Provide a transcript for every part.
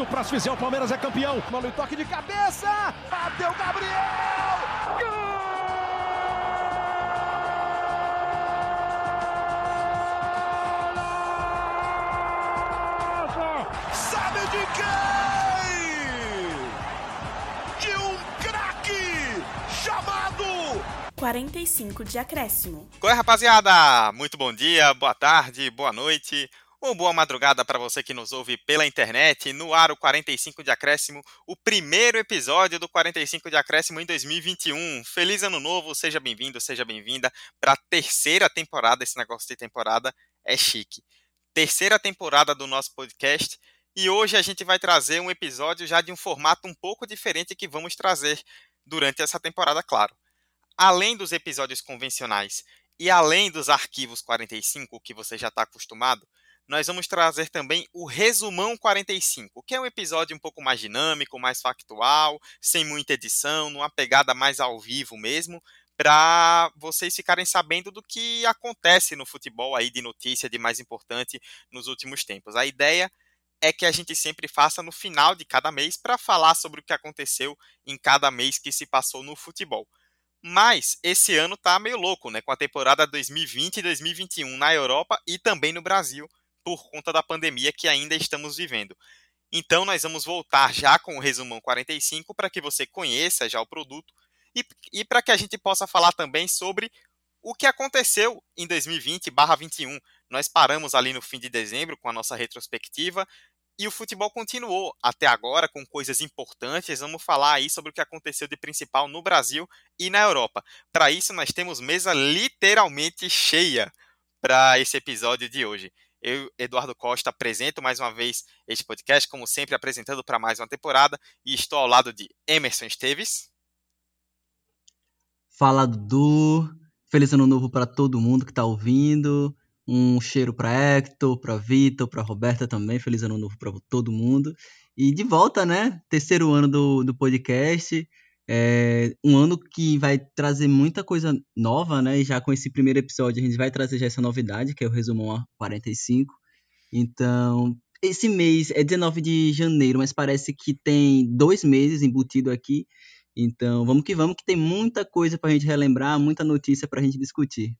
Se o próximo fizer, o Palmeiras é campeão. Mano, toque de cabeça. Bateu Gabriel. Gol! Sabe de quem? De um craque chamado 45 de acréscimo. Oi, rapaziada! Muito bom dia, boa tarde, boa noite. Ou boa madrugada para você que nos ouve pela internet, no ar o 45 de acréscimo, o primeiro episódio do 45 de acréscimo em 2021. Feliz ano novo, seja bem-vindo, seja bem-vinda para a terceira temporada. Esse negócio de temporada é chique. Terceira temporada do nosso podcast e hoje a gente vai trazer um episódio já de um formato um pouco diferente que vamos trazer durante essa temporada, claro. Além dos episódios convencionais e além dos arquivos 45 que você já está acostumado, nós vamos trazer também o Resumão 45, que é um episódio um pouco mais dinâmico, mais factual, sem muita edição, numa pegada mais ao vivo mesmo, para vocês ficarem sabendo do que acontece no futebol aí de notícia de mais importante nos últimos tempos. A ideia é que a gente sempre faça no final de cada mês para falar sobre o que aconteceu em cada mês que se passou no futebol. Mas esse ano tá meio louco, né? Com a temporada 2020 e 2021 na Europa e também no Brasil, por conta da pandemia que ainda estamos vivendo. Então, nós vamos voltar já com o resumão 45 para que você conheça já o produto e, e para que a gente possa falar também sobre o que aconteceu em 2020/21. Nós paramos ali no fim de dezembro com a nossa retrospectiva e o futebol continuou até agora com coisas importantes. Vamos falar aí sobre o que aconteceu de principal no Brasil e na Europa. Para isso, nós temos mesa literalmente cheia para esse episódio de hoje. Eu, Eduardo Costa, apresento mais uma vez este podcast, como sempre, apresentando para mais uma temporada, e estou ao lado de Emerson Esteves. Fala, Dudu. Feliz ano novo para todo mundo que está ouvindo. Um cheiro para Hector, para Vitor, para Roberta também. Feliz ano novo para todo mundo. E de volta, né? Terceiro ano do, do podcast. É um ano que vai trazer muita coisa nova, né? E já com esse primeiro episódio a gente vai trazer já essa novidade, que é o Resumão 45. Então, esse mês é 19 de janeiro, mas parece que tem dois meses embutido aqui. Então, vamos que vamos, que tem muita coisa para a gente relembrar, muita notícia para a gente discutir.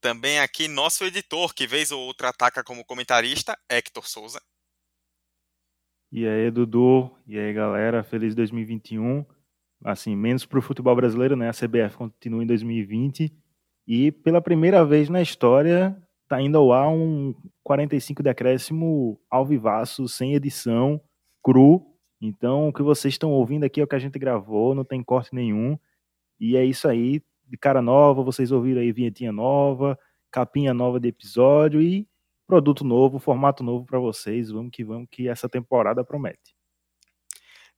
Também aqui nosso editor, que vez ou outra ataca como comentarista, Hector Souza. E aí, Dudu, e aí, galera, feliz 2021. Assim, menos para o futebol brasileiro, né? A CBF continua em 2020 e pela primeira vez na história tá indo ao ar um 45 decréscimo ao vivaço, sem edição, cru. Então, o que vocês estão ouvindo aqui é o que a gente gravou, não tem corte nenhum. E é isso aí, de cara nova, vocês ouviram aí vinhetinha nova, capinha nova de episódio e produto novo, formato novo para vocês. Vamos que vamos, que essa temporada promete.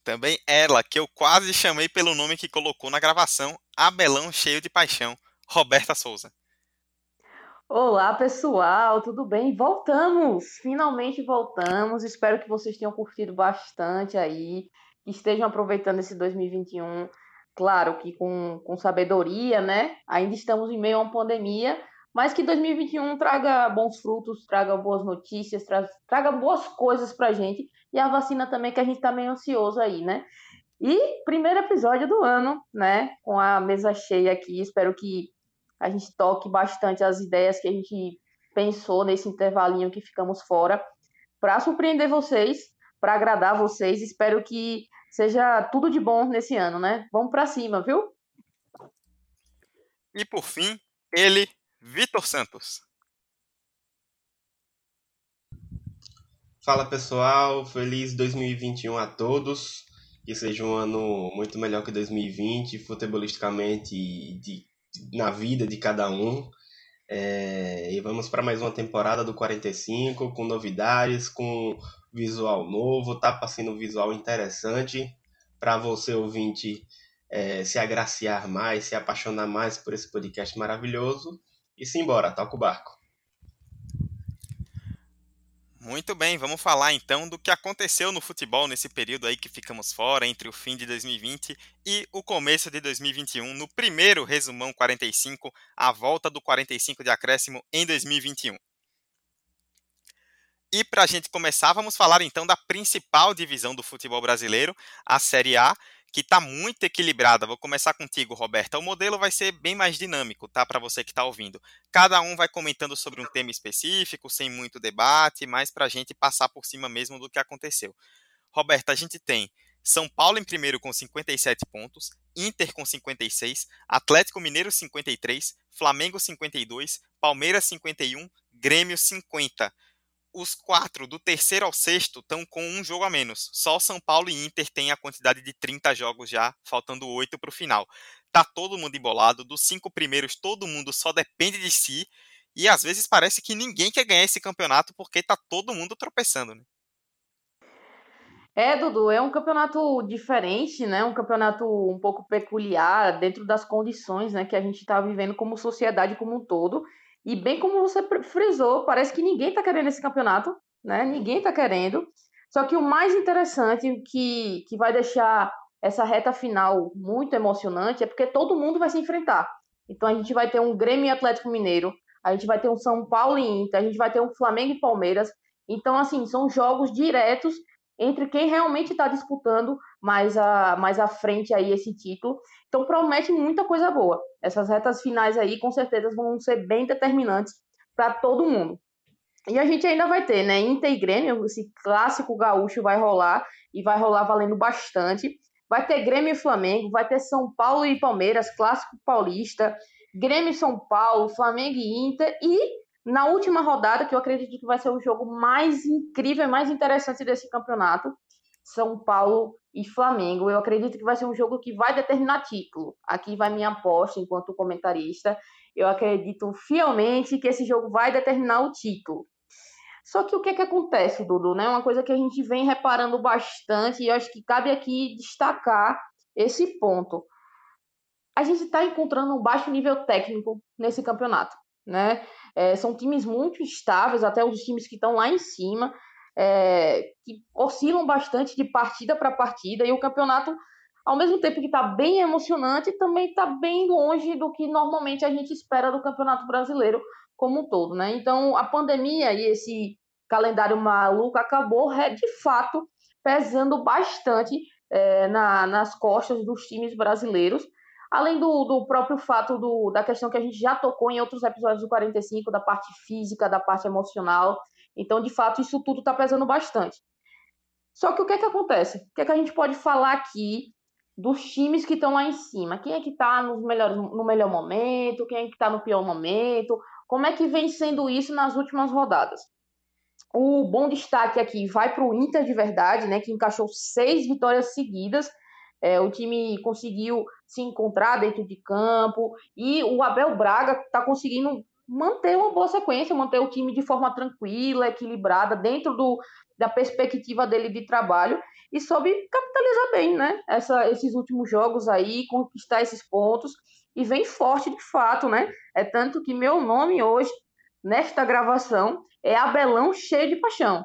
Também ela, que eu quase chamei pelo nome que colocou na gravação, Abelão cheio de paixão, Roberta Souza. Olá, pessoal, tudo bem? Voltamos! Finalmente voltamos. Espero que vocês tenham curtido bastante aí, que estejam aproveitando esse 2021. Claro que com, com sabedoria, né? Ainda estamos em meio a uma pandemia, mas que 2021 traga bons frutos, traga boas notícias, tra traga boas coisas pra gente. E a vacina também, que a gente tá meio ansioso aí, né? E primeiro episódio do ano, né? Com a mesa cheia aqui. Espero que a gente toque bastante as ideias que a gente pensou nesse intervalinho que ficamos fora, para surpreender vocês, para agradar vocês. Espero que seja tudo de bom nesse ano, né? Vamos para cima, viu? E por fim, ele, Vitor Santos. Fala pessoal, feliz 2021 a todos. Que seja um ano muito melhor que 2020, futebolisticamente e de na vida de cada um. É, e vamos para mais uma temporada do 45 com novidades, com visual novo, tá passando um visual interessante para você ouvinte é, se agraciar mais, se apaixonar mais por esse podcast maravilhoso e simbora, toca o barco. Muito bem, vamos falar então do que aconteceu no futebol nesse período aí que ficamos fora, entre o fim de 2020 e o começo de 2021, no primeiro resumão 45, a volta do 45 de acréscimo em 2021. E para a gente começar, vamos falar então da principal divisão do futebol brasileiro, a Série A, que está muito equilibrada. Vou começar contigo, Roberta. O modelo vai ser bem mais dinâmico, tá? Para você que está ouvindo. Cada um vai comentando sobre um tema específico, sem muito debate, mas para a gente passar por cima mesmo do que aconteceu. Roberta, a gente tem São Paulo em primeiro com 57 pontos, Inter com 56, Atlético Mineiro 53, Flamengo 52, Palmeiras 51, Grêmio 50 os quatro do terceiro ao sexto estão com um jogo a menos. Só São Paulo e Inter têm a quantidade de 30 jogos já, faltando oito para o final. Tá todo mundo embolado. Dos cinco primeiros, todo mundo só depende de si. E às vezes parece que ninguém quer ganhar esse campeonato porque tá todo mundo tropeçando, né? É, Dudu, é um campeonato diferente, né? Um campeonato um pouco peculiar dentro das condições, né, que a gente está vivendo como sociedade como um todo. E bem como você frisou, parece que ninguém está querendo esse campeonato, né? Ninguém está querendo. Só que o mais interessante, que, que vai deixar essa reta final muito emocionante, é porque todo mundo vai se enfrentar. Então a gente vai ter um Grêmio e Atlético Mineiro, a gente vai ter um São Paulo e Inter, a gente vai ter um Flamengo e Palmeiras. Então, assim, são jogos diretos entre quem realmente está disputando mais, a, mais à frente aí esse título. Então promete muita coisa boa. Essas retas finais aí com certeza vão ser bem determinantes para todo mundo. E a gente ainda vai ter, né? Inter e Grêmio, esse clássico gaúcho vai rolar e vai rolar valendo bastante. Vai ter Grêmio e Flamengo, vai ter São Paulo e Palmeiras, clássico paulista, Grêmio e São Paulo, Flamengo e Inter e na última rodada, que eu acredito que vai ser o jogo mais incrível e mais interessante desse campeonato, São Paulo e Flamengo. Eu acredito que vai ser um jogo que vai determinar título. Aqui vai minha aposta enquanto comentarista. Eu acredito fielmente que esse jogo vai determinar o título. Só que o que, é que acontece, Dudu? Né? Uma coisa que a gente vem reparando bastante, e acho que cabe aqui destacar esse ponto. A gente está encontrando um baixo nível técnico nesse campeonato. Né? É, são times muito estáveis, até os times que estão lá em cima, é, que oscilam bastante de partida para partida, e o campeonato, ao mesmo tempo que está bem emocionante, também está bem longe do que normalmente a gente espera do campeonato brasileiro como um todo. Né? Então, a pandemia e esse calendário maluco acabou, de fato, pesando bastante é, na, nas costas dos times brasileiros, Além do, do próprio fato do, da questão que a gente já tocou em outros episódios do 45, da parte física, da parte emocional. Então, de fato, isso tudo está pesando bastante. Só que o que é que acontece? O que é que a gente pode falar aqui dos times que estão lá em cima? Quem é que está no melhor momento? Quem é que está no pior momento? Como é que vem sendo isso nas últimas rodadas? O bom destaque aqui vai para o Inter de verdade, né? Que encaixou seis vitórias seguidas é, o time conseguiu se encontrar dentro de campo e o Abel Braga está conseguindo manter uma boa sequência, manter o time de forma tranquila, equilibrada, dentro do, da perspectiva dele de trabalho e soube capitalizar bem, né? Essa, esses últimos jogos aí, conquistar esses pontos e vem forte de fato, né? É tanto que meu nome hoje, nesta gravação, é Abelão cheio de paixão,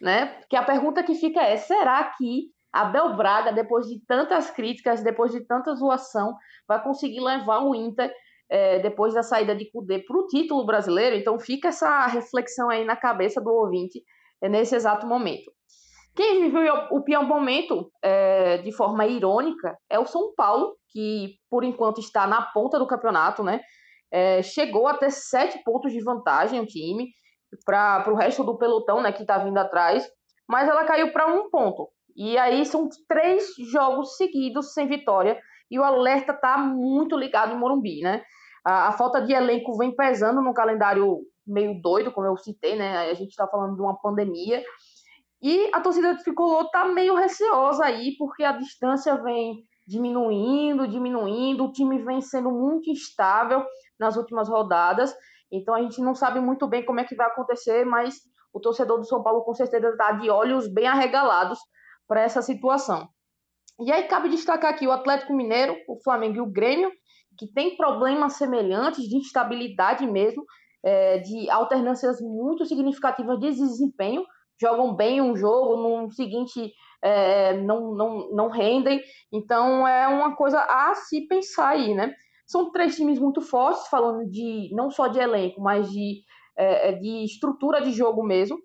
né? Que a pergunta que fica é: será que Abel Braga, depois de tantas críticas, depois de tanta zoação, vai conseguir levar o Inter, é, depois da saída de Cudê, para o título brasileiro. Então fica essa reflexão aí na cabeça do ouvinte é, nesse exato momento. Quem viveu o pior momento, é, de forma irônica, é o São Paulo, que por enquanto está na ponta do campeonato, né? É, chegou a ter sete pontos de vantagem o time para o resto do pelotão, né, que está vindo atrás, mas ela caiu para um ponto. E aí são três jogos seguidos sem vitória e o alerta está muito ligado em Morumbi, né? A, a, falta de elenco vem pesando no calendário meio doido, como eu citei, né? A gente está falando de uma pandemia. E a torcida do Tricolor está meio receosa aí, porque a distância vem diminuindo, diminuindo, o time vem sendo muito instável nas últimas rodadas. Então a gente não sabe muito bem como é que vai acontecer, mas o torcedor do São Paulo com certeza está de olhos bem arregalados para essa situação. E aí cabe destacar aqui o Atlético Mineiro, o Flamengo e o Grêmio, que tem problemas semelhantes de instabilidade mesmo, é, de alternâncias muito significativas de desempenho, jogam bem um jogo, no seguinte é, não, não, não rendem, então é uma coisa a se pensar aí, né? São três times muito fortes, falando de não só de elenco, mas de, é, de estrutura de jogo mesmo,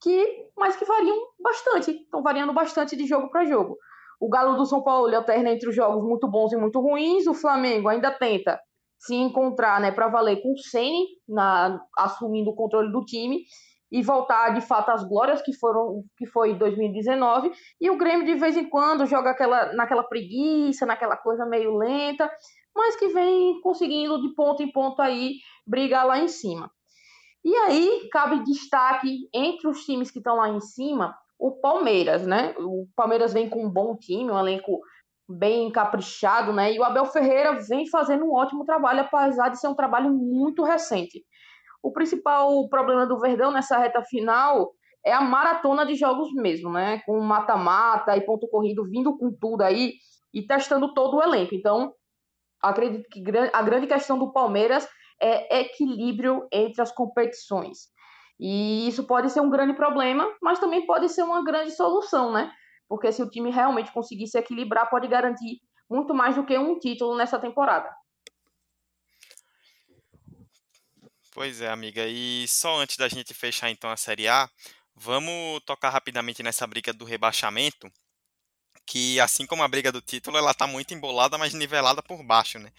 que mas que variam bastante, estão variando bastante de jogo para jogo. O Galo do São Paulo alterna entre os jogos muito bons e muito ruins. O Flamengo ainda tenta se encontrar, né, para valer com o Ceni na assumindo o controle do time e voltar de fato às glórias que foram que foi 2019 e o Grêmio de vez em quando joga aquela naquela preguiça, naquela coisa meio lenta, mas que vem conseguindo de ponto em ponto aí brigar lá em cima. E aí cabe destaque entre os times que estão lá em cima, o Palmeiras, né? O Palmeiras vem com um bom time, um elenco bem caprichado, né? E o Abel Ferreira vem fazendo um ótimo trabalho, apesar de ser um trabalho muito recente. O principal problema do Verdão nessa reta final é a maratona de jogos mesmo, né? Com mata-mata e ponto corrido vindo com tudo aí e testando todo o elenco. Então, acredito que a grande questão do Palmeiras é equilíbrio entre as competições. E isso pode ser um grande problema, mas também pode ser uma grande solução, né? Porque se o time realmente conseguir se equilibrar, pode garantir muito mais do que um título nessa temporada. Pois é, amiga. E só antes da gente fechar então a Série A, vamos tocar rapidamente nessa briga do rebaixamento, que assim como a briga do título, ela tá muito embolada, mas nivelada por baixo, né?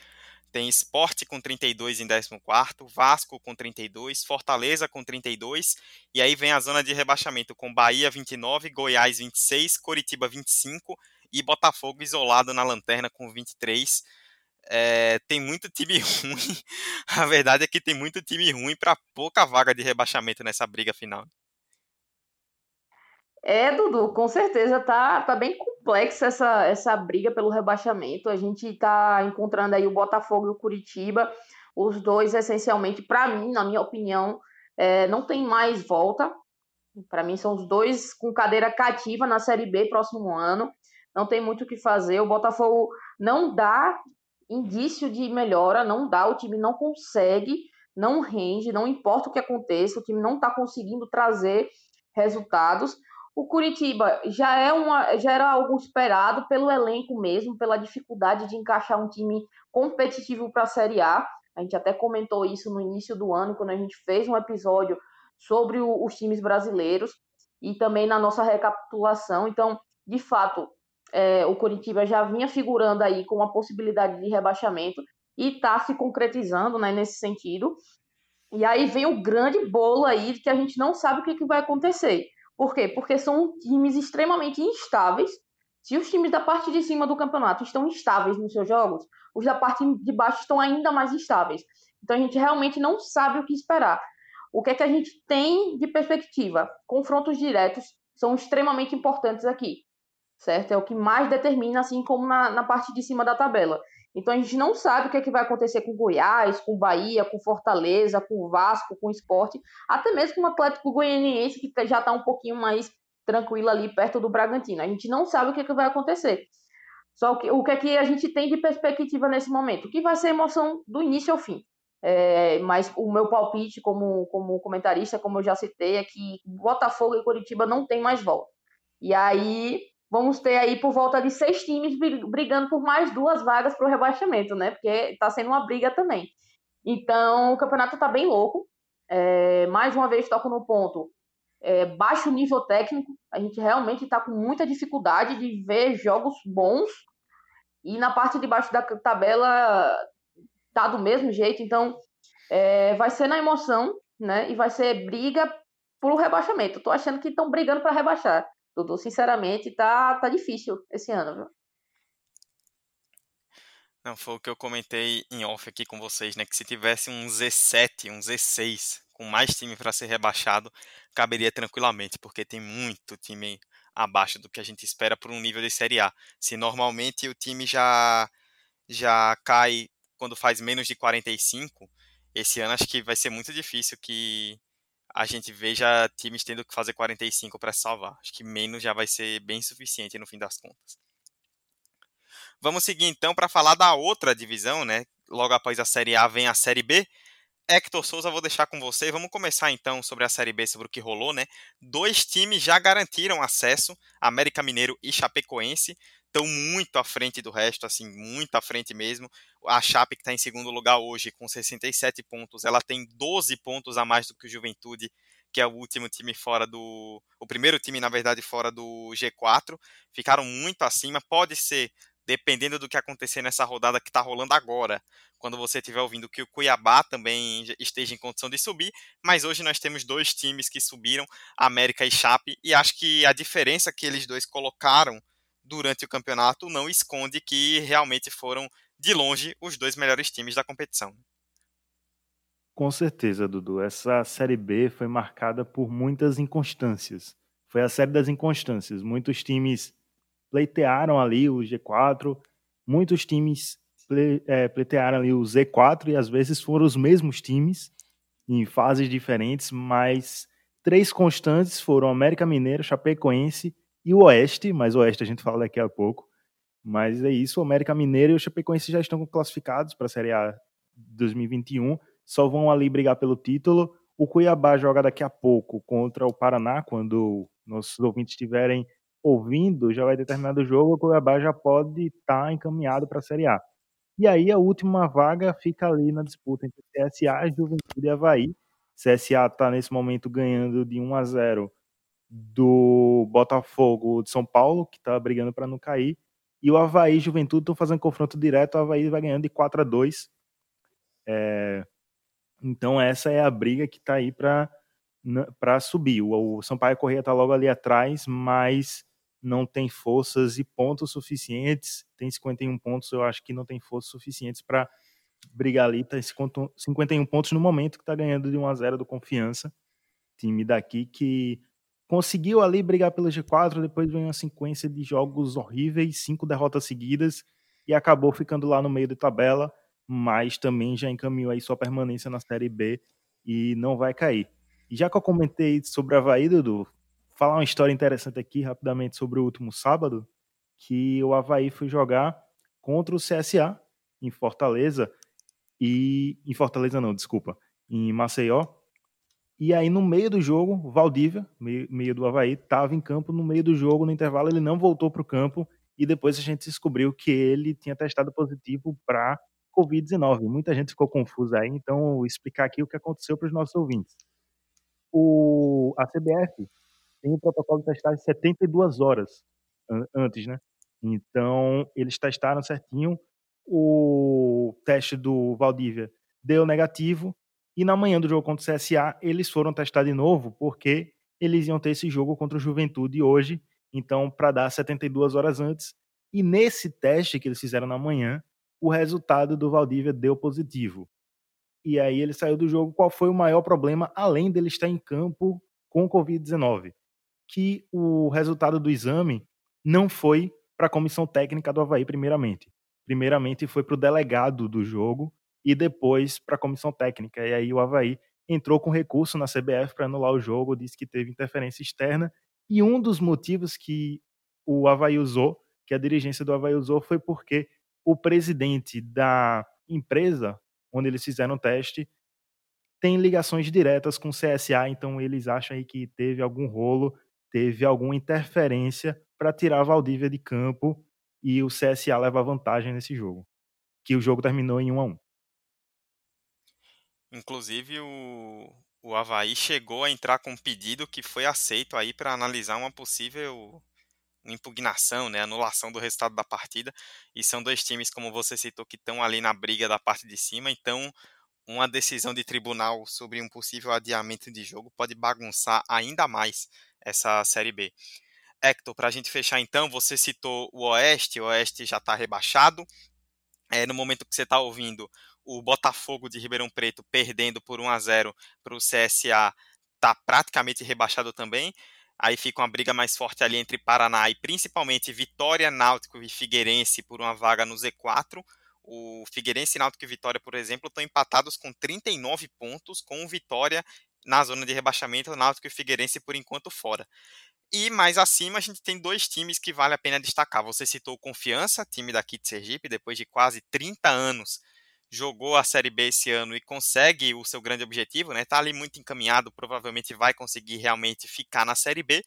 Tem Esporte com 32 em 14, Vasco com 32, Fortaleza com 32, e aí vem a zona de rebaixamento com Bahia 29, Goiás 26, Coritiba 25 e Botafogo isolado na lanterna com 23 é, tem muito time ruim. A verdade é que tem muito time ruim para pouca vaga de rebaixamento nessa briga final. É, Dudu, com certeza tá, tá bem complexa essa, essa briga pelo rebaixamento. A gente tá encontrando aí o Botafogo e o Curitiba, os dois essencialmente, para mim, na minha opinião, é, não tem mais volta. Para mim, são os dois com cadeira cativa na Série B próximo ano. Não tem muito o que fazer. O Botafogo não dá indício de melhora, não dá, o time não consegue, não rende, não importa o que aconteça, o time não está conseguindo trazer resultados. O Curitiba já é uma, já era algo esperado pelo elenco mesmo, pela dificuldade de encaixar um time competitivo para a Série A. A gente até comentou isso no início do ano, quando a gente fez um episódio sobre o, os times brasileiros e também na nossa recapitulação. Então, de fato, é, o Curitiba já vinha figurando aí com uma possibilidade de rebaixamento e está se concretizando né, nesse sentido. E aí vem o grande bolo aí que a gente não sabe o que, que vai acontecer. Por quê? Porque são times extremamente instáveis. Se os times da parte de cima do campeonato estão instáveis nos seus jogos, os da parte de baixo estão ainda mais instáveis. Então a gente realmente não sabe o que esperar. O que é que a gente tem de perspectiva? Confrontos diretos são extremamente importantes aqui certo? É o que mais determina, assim como na, na parte de cima da tabela. Então a gente não sabe o que, é que vai acontecer com Goiás, com Bahia, com Fortaleza, com Vasco, com Esporte, até mesmo com o Atlético Goianiense, que já está um pouquinho mais tranquilo ali perto do Bragantino. A gente não sabe o que, é que vai acontecer. Só que, o que é que a gente tem de perspectiva nesse momento? Que vai ser emoção do início ao fim. É, mas o meu palpite como, como comentarista, como eu já citei, é que Botafogo e Curitiba não tem mais volta. E aí vamos ter aí por volta de seis times brigando por mais duas vagas para o rebaixamento, né? Porque está sendo uma briga também. Então, o campeonato está bem louco. É, mais uma vez, toco no ponto. É, baixo nível técnico. A gente realmente está com muita dificuldade de ver jogos bons. E na parte de baixo da tabela tá do mesmo jeito. Então, é, vai ser na emoção, né? E vai ser briga por rebaixamento. Tô achando que estão brigando para rebaixar. Dudu, sinceramente, tá, tá difícil esse ano, viu? Não, foi o que eu comentei em off aqui com vocês, né? Que se tivesse um Z7, um Z6, com mais time para ser rebaixado, caberia tranquilamente, porque tem muito time abaixo do que a gente espera por um nível de Série A. Se normalmente o time já, já cai quando faz menos de 45, esse ano acho que vai ser muito difícil que a gente veja times tendo que fazer 45 para salvar. Acho que menos já vai ser bem suficiente no fim das contas. Vamos seguir então para falar da outra divisão, né? Logo após a Série A vem a Série B. Hector Souza, vou deixar com você. Vamos começar então sobre a Série B, sobre o que rolou, né? Dois times já garantiram acesso, América Mineiro e Chapecoense estão muito à frente do resto, assim, muito à frente mesmo. A Chape, que está em segundo lugar hoje, com 67 pontos, ela tem 12 pontos a mais do que o Juventude, que é o último time fora do. O primeiro time, na verdade, fora do G4. Ficaram muito acima. Pode ser, dependendo do que acontecer nessa rodada que está rolando agora, quando você estiver ouvindo que o Cuiabá também esteja em condição de subir. Mas hoje nós temos dois times que subiram, América e Chape, e acho que a diferença que eles dois colocaram durante o campeonato não esconde que realmente foram, de longe, os dois melhores times da competição. Com certeza, Dudu. Essa Série B foi marcada por muitas inconstâncias. Foi a série das inconstâncias. Muitos times pleitearam ali o G4, muitos times ple, é, pleitearam ali o Z4 e às vezes foram os mesmos times em fases diferentes, mas três constantes foram América Mineiro, Chapecoense e o Oeste, mas o Oeste a gente fala daqui a pouco. Mas é isso, o América Mineiro e o Chapecoense já estão classificados para a Série A 2021, só vão ali brigar pelo título. O Cuiabá joga daqui a pouco contra o Paraná, quando nossos ouvintes estiverem ouvindo, já vai ter terminado o jogo, o Cuiabá já pode estar tá encaminhado para a Série A. E aí a última vaga fica ali na disputa entre CSA, Juventude e Havaí. CSA está nesse momento ganhando de 1 a 0 do Botafogo de São Paulo, que está brigando para não cair. E o Havaí e Juventude estão fazendo confronto direto. O Havaí vai ganhando de 4 a 2 é... Então, essa é a briga que está aí para subir. O, Sampaio Correia está logo ali atrás, mas não tem forças e pontos suficientes. Tem 51 pontos, eu acho que não tem forças suficientes para brigar ali. Tá 51 pontos no momento que está ganhando de 1 a 0 do Confiança. Time daqui que conseguiu ali brigar pelo G4, depois veio uma sequência de jogos horríveis, cinco derrotas seguidas e acabou ficando lá no meio da tabela, mas também já encaminhou aí sua permanência na Série B e não vai cair. E já que eu comentei sobre a Havaí, Dudu, falar uma história interessante aqui rapidamente sobre o último sábado, que o Havaí foi jogar contra o CSA em Fortaleza e em Fortaleza não, desculpa, em Maceió, e aí, no meio do jogo, Valdívia, meio, meio do Havaí, estava em campo no meio do jogo, no intervalo, ele não voltou para o campo e depois a gente descobriu que ele tinha testado positivo para Covid-19. Muita gente ficou confusa aí, então vou explicar aqui o que aconteceu para os nossos ouvintes. O, a CBF tem o protocolo de testagem 72 horas antes, né? Então, eles testaram certinho. O teste do Valdívia deu negativo e na manhã do jogo contra o CSA, eles foram testar de novo, porque eles iam ter esse jogo contra o Juventude hoje, então para dar 72 horas antes. E nesse teste que eles fizeram na manhã, o resultado do Valdívia deu positivo. E aí ele saiu do jogo. Qual foi o maior problema, além dele estar em campo com Covid-19? Que o resultado do exame não foi para a comissão técnica do Havaí, primeiramente. Primeiramente foi para o delegado do jogo, e depois para a comissão técnica. E aí o Havaí entrou com recurso na CBF para anular o jogo, disse que teve interferência externa. E um dos motivos que o Havaí usou, que a dirigência do Havaí usou, foi porque o presidente da empresa onde eles fizeram o teste tem ligações diretas com o CSA, então eles acham aí que teve algum rolo, teve alguma interferência para tirar a Valdívia de campo e o CSA leva vantagem nesse jogo. Que o jogo terminou em 1 a 1. Inclusive, o, o Havaí chegou a entrar com um pedido que foi aceito aí para analisar uma possível impugnação, né, anulação do resultado da partida. E são dois times, como você citou, que estão ali na briga da parte de cima. Então, uma decisão de tribunal sobre um possível adiamento de jogo pode bagunçar ainda mais essa Série B. Hector, para a gente fechar então, você citou o Oeste, o Oeste já está rebaixado. É, no momento que você está ouvindo, o Botafogo de Ribeirão Preto perdendo por 1 a 0 para o CSA está praticamente rebaixado também. Aí fica uma briga mais forte ali entre Paraná e principalmente Vitória, Náutico e Figueirense por uma vaga no Z4. O Figueirense, Náutico e Vitória, por exemplo, estão empatados com 39 pontos, com Vitória na zona de rebaixamento, Náutico e Figueirense por enquanto fora. E mais acima a gente tem dois times que vale a pena destacar. Você citou Confiança, time daqui de Sergipe, depois de quase 30 anos jogou a Série B esse ano e consegue o seu grande objetivo, né? Tá ali muito encaminhado, provavelmente vai conseguir realmente ficar na Série B.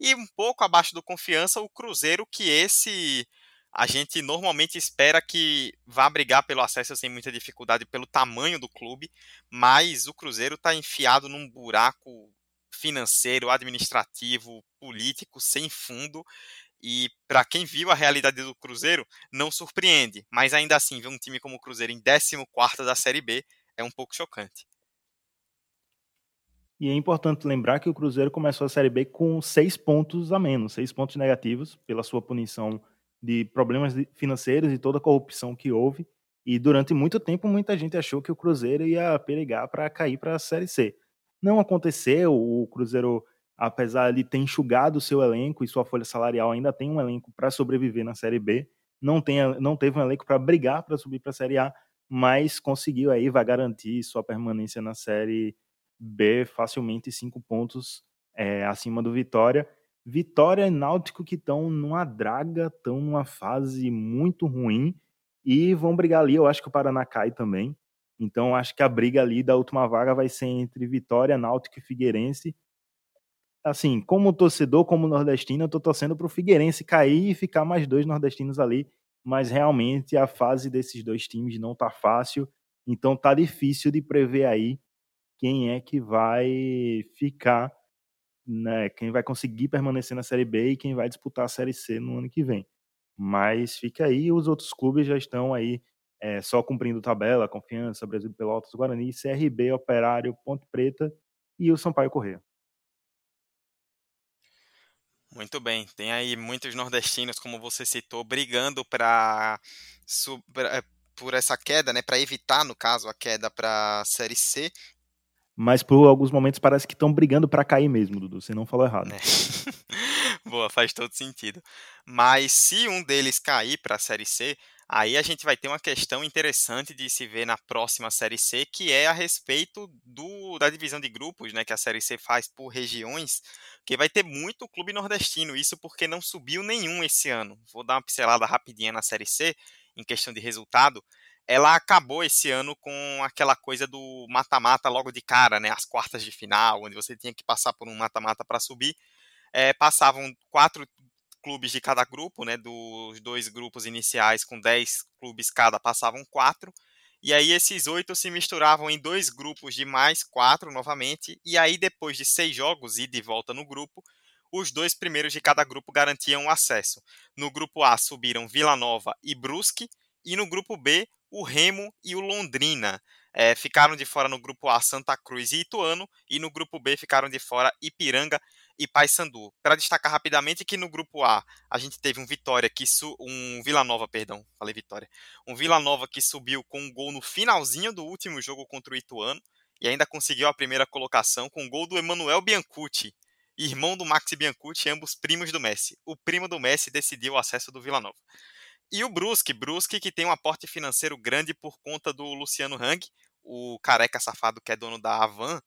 E um pouco abaixo do confiança, o Cruzeiro, que esse a gente normalmente espera que vá brigar pelo acesso sem muita dificuldade pelo tamanho do clube, mas o Cruzeiro está enfiado num buraco financeiro, administrativo, político sem fundo. E para quem viu a realidade do Cruzeiro, não surpreende. Mas ainda assim, ver um time como o Cruzeiro em 14 da Série B é um pouco chocante. E é importante lembrar que o Cruzeiro começou a Série B com seis pontos a menos, seis pontos negativos, pela sua punição de problemas financeiros e toda a corrupção que houve. E durante muito tempo, muita gente achou que o Cruzeiro ia perigar para cair para a Série C. Não aconteceu, o Cruzeiro, apesar de ter enxugado o seu elenco e sua folha salarial, ainda tem um elenco para sobreviver na Série B. Não, tem, não teve um elenco para brigar para subir para a Série A, mas conseguiu aí, vai garantir sua permanência na Série B facilmente cinco pontos é, acima do Vitória. Vitória e Náutico que estão numa draga, estão numa fase muito ruim e vão brigar ali. Eu acho que o Paraná cai também. Então acho que a briga ali da última vaga vai ser entre Vitória, Náutico e Figueirense. Assim, como torcedor, como nordestino, eu tô torcendo pro Figueirense cair e ficar mais dois nordestinos ali, mas realmente a fase desses dois times não tá fácil, então tá difícil de prever aí quem é que vai ficar, né, quem vai conseguir permanecer na Série B e quem vai disputar a Série C no ano que vem. Mas fica aí, os outros clubes já estão aí é, só cumprindo tabela, Confiança, Brasil Pelotas, Guarani, CRB, Operário, Ponte Preta e o Sampaio Correia. Muito bem, tem aí muitos nordestinos, como você citou, brigando para é, por essa queda, né, para evitar, no caso, a queda para a Série C mas por alguns momentos parece que estão brigando para cair mesmo, Dudu. Você não falou errado. É. Boa, faz todo sentido. Mas se um deles cair para a Série C, aí a gente vai ter uma questão interessante de se ver na próxima Série C, que é a respeito do, da divisão de grupos, né, que a Série C faz por regiões, que vai ter muito clube nordestino, isso porque não subiu nenhum esse ano. Vou dar uma pincelada rapidinha na Série C, em questão de resultado ela acabou esse ano com aquela coisa do mata-mata logo de cara, né? As quartas de final, onde você tinha que passar por um mata-mata para subir. É, passavam quatro clubes de cada grupo, né? Dos dois grupos iniciais com dez clubes cada, passavam quatro. E aí esses oito se misturavam em dois grupos de mais quatro novamente. E aí depois de seis jogos e de volta no grupo, os dois primeiros de cada grupo garantiam o acesso. No grupo A subiram Vila Nova e Brusque. E no grupo B, o Remo e o Londrina. É, ficaram de fora no grupo A Santa Cruz e Ituano, e no grupo B ficaram de fora Ipiranga e Paysandu. Para destacar rapidamente que no grupo A a gente teve um Vitória que su um Vila Nova, perdão, falei Vitória. Um Vila Nova que subiu com um gol no finalzinho do último jogo contra o Ituano e ainda conseguiu a primeira colocação com um gol do Emanuel Biancucci, irmão do Maxi Biancucci, ambos primos do Messi. O primo do Messi decidiu o acesso do Vila Nova. E o Brusque, Brusque que tem um aporte financeiro grande por conta do Luciano Hang, o careca safado que é dono da Avan.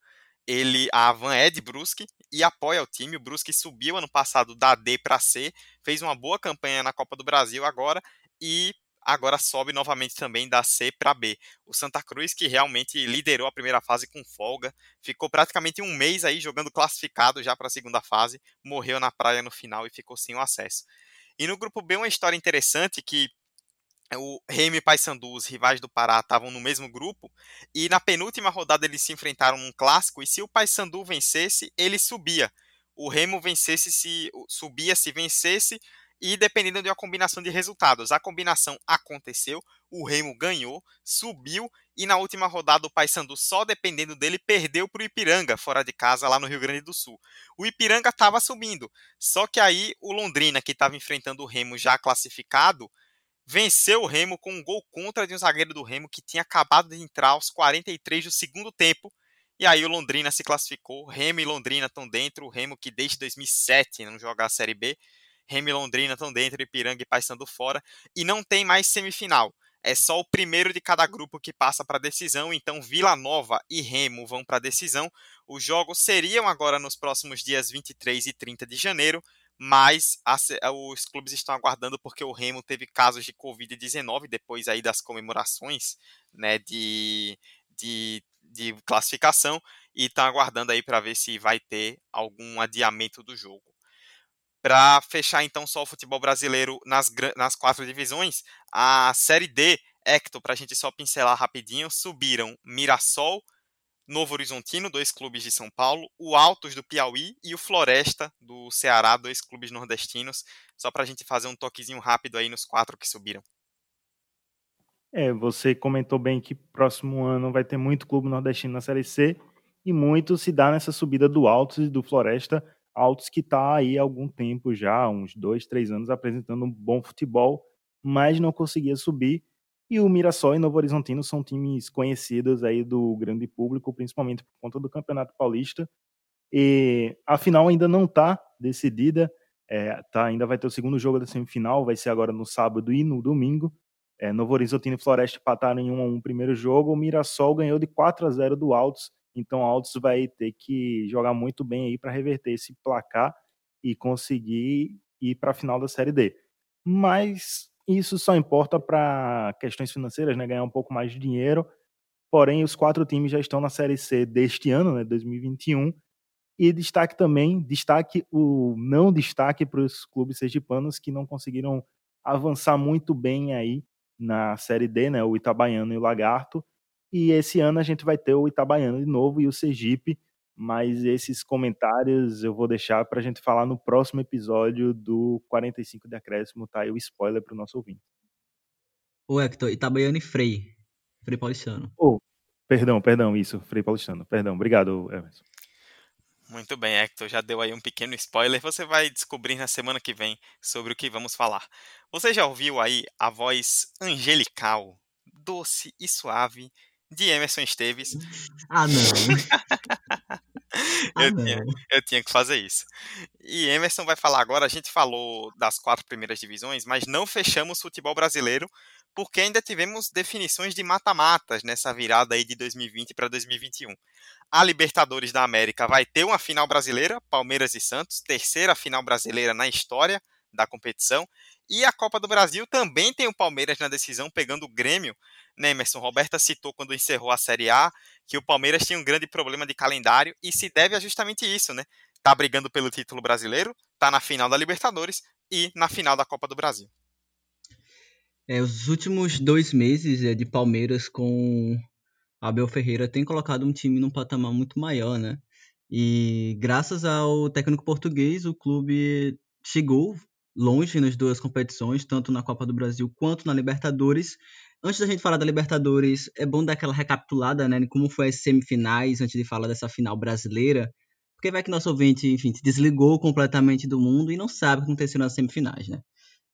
Ele, a Avan é de Brusque e apoia o time. O Brusque subiu ano passado da D para C, fez uma boa campanha na Copa do Brasil agora e agora sobe novamente também da C para B. O Santa Cruz, que realmente liderou a primeira fase com folga, ficou praticamente um mês aí jogando classificado já para a segunda fase, morreu na praia no final e ficou sem o acesso. E no grupo B, uma história interessante que o Remy e Paysandu, os rivais do Pará, estavam no mesmo grupo e na penúltima rodada eles se enfrentaram num clássico e se o Paysandu vencesse, ele subia. O Remo vencesse se subia se vencesse e dependendo de uma combinação de resultados. A combinação aconteceu, o Remo ganhou, subiu e na última rodada o Paysandu, só dependendo dele, perdeu para o Ipiranga, fora de casa, lá no Rio Grande do Sul. O Ipiranga estava subindo, só que aí o Londrina, que estava enfrentando o Remo já classificado, venceu o Remo com um gol contra de um zagueiro do Remo que tinha acabado de entrar aos 43 do segundo tempo. E aí o Londrina se classificou, Remo e Londrina estão dentro, o Remo que desde 2007 não joga a Série B, Remo e Londrina estão dentro, Ipiranga e Paysandu fora, e não tem mais semifinal. É só o primeiro de cada grupo que passa para a decisão, então Vila Nova e Remo vão para a decisão. Os jogos seriam agora nos próximos dias 23 e 30 de janeiro, mas os clubes estão aguardando porque o Remo teve casos de Covid-19 depois aí das comemorações né, de, de, de classificação e estão aguardando aí para ver se vai ter algum adiamento do jogo. Para fechar então só o futebol brasileiro nas, nas quatro divisões, a Série D, Hector, para a gente só pincelar rapidinho, subiram Mirassol, Novo Horizontino, dois clubes de São Paulo, o Altos do Piauí e o Floresta do Ceará, dois clubes nordestinos, só para a gente fazer um toquezinho rápido aí nos quatro que subiram. É, você comentou bem que próximo ano vai ter muito clube nordestino na Série C e muito se dá nessa subida do Altos e do Floresta, Altos que está aí há algum tempo já, uns dois, três anos, apresentando um bom futebol, mas não conseguia subir. E o Mirassol e Novo Horizontino são times conhecidos aí do grande público, principalmente por conta do Campeonato Paulista. E a final ainda não está decidida, é, tá, ainda vai ter o segundo jogo da semifinal, vai ser agora no sábado e no domingo. É, Novo Horizontino e Floresta empataram em 1 a 1 primeiro jogo, o Mirassol ganhou de 4 a 0 do Altos, então o Altos vai ter que jogar muito bem aí para reverter esse placar e conseguir ir para a final da Série D. Mas isso só importa para questões financeiras, né, ganhar um pouco mais de dinheiro. Porém, os quatro times já estão na Série C deste ano, né, 2021. E destaque também, destaque o não destaque para os clubes sergipanos que não conseguiram avançar muito bem aí na Série D, né, o Itabaiano e o Lagarto. E esse ano a gente vai ter o Itabaiano de novo e o Sergipe, mas esses comentários eu vou deixar para a gente falar no próximo episódio do 45 de Acréscimo, tá aí o spoiler para o nosso ouvinte. Ô Hector, Itabaiano e Frei, Frei Paulistano. Oh, perdão, perdão, isso, Frei Paulistano, perdão, obrigado Emerson. Muito bem, Hector, já deu aí um pequeno spoiler. Você vai descobrir na semana que vem sobre o que vamos falar. Você já ouviu aí a voz angelical, doce e suave de Emerson Esteves? Ah, não. eu, ah, tinha, eu tinha que fazer isso. E Emerson vai falar agora. A gente falou das quatro primeiras divisões, mas não fechamos o futebol brasileiro porque ainda tivemos definições de mata-matas nessa virada aí de 2020 para 2021. A Libertadores da América vai ter uma final brasileira, Palmeiras e Santos, terceira final brasileira na história da competição. E a Copa do Brasil também tem o Palmeiras na decisão, pegando o Grêmio. Né, Emerson Roberta citou quando encerrou a Série A que o Palmeiras tinha um grande problema de calendário e se deve a justamente isso, né? Tá brigando pelo título brasileiro, tá na final da Libertadores e na final da Copa do Brasil. É, os últimos dois meses é, de Palmeiras com Abel Ferreira tem colocado um time num patamar muito maior, né? E graças ao técnico português, o clube chegou longe nas duas competições, tanto na Copa do Brasil quanto na Libertadores. Antes da gente falar da Libertadores, é bom dar aquela recapitulada, né, como foi as semifinais, antes de falar dessa final brasileira, porque vai que nosso ouvinte, enfim, desligou completamente do mundo e não sabe o que aconteceu nas semifinais, né?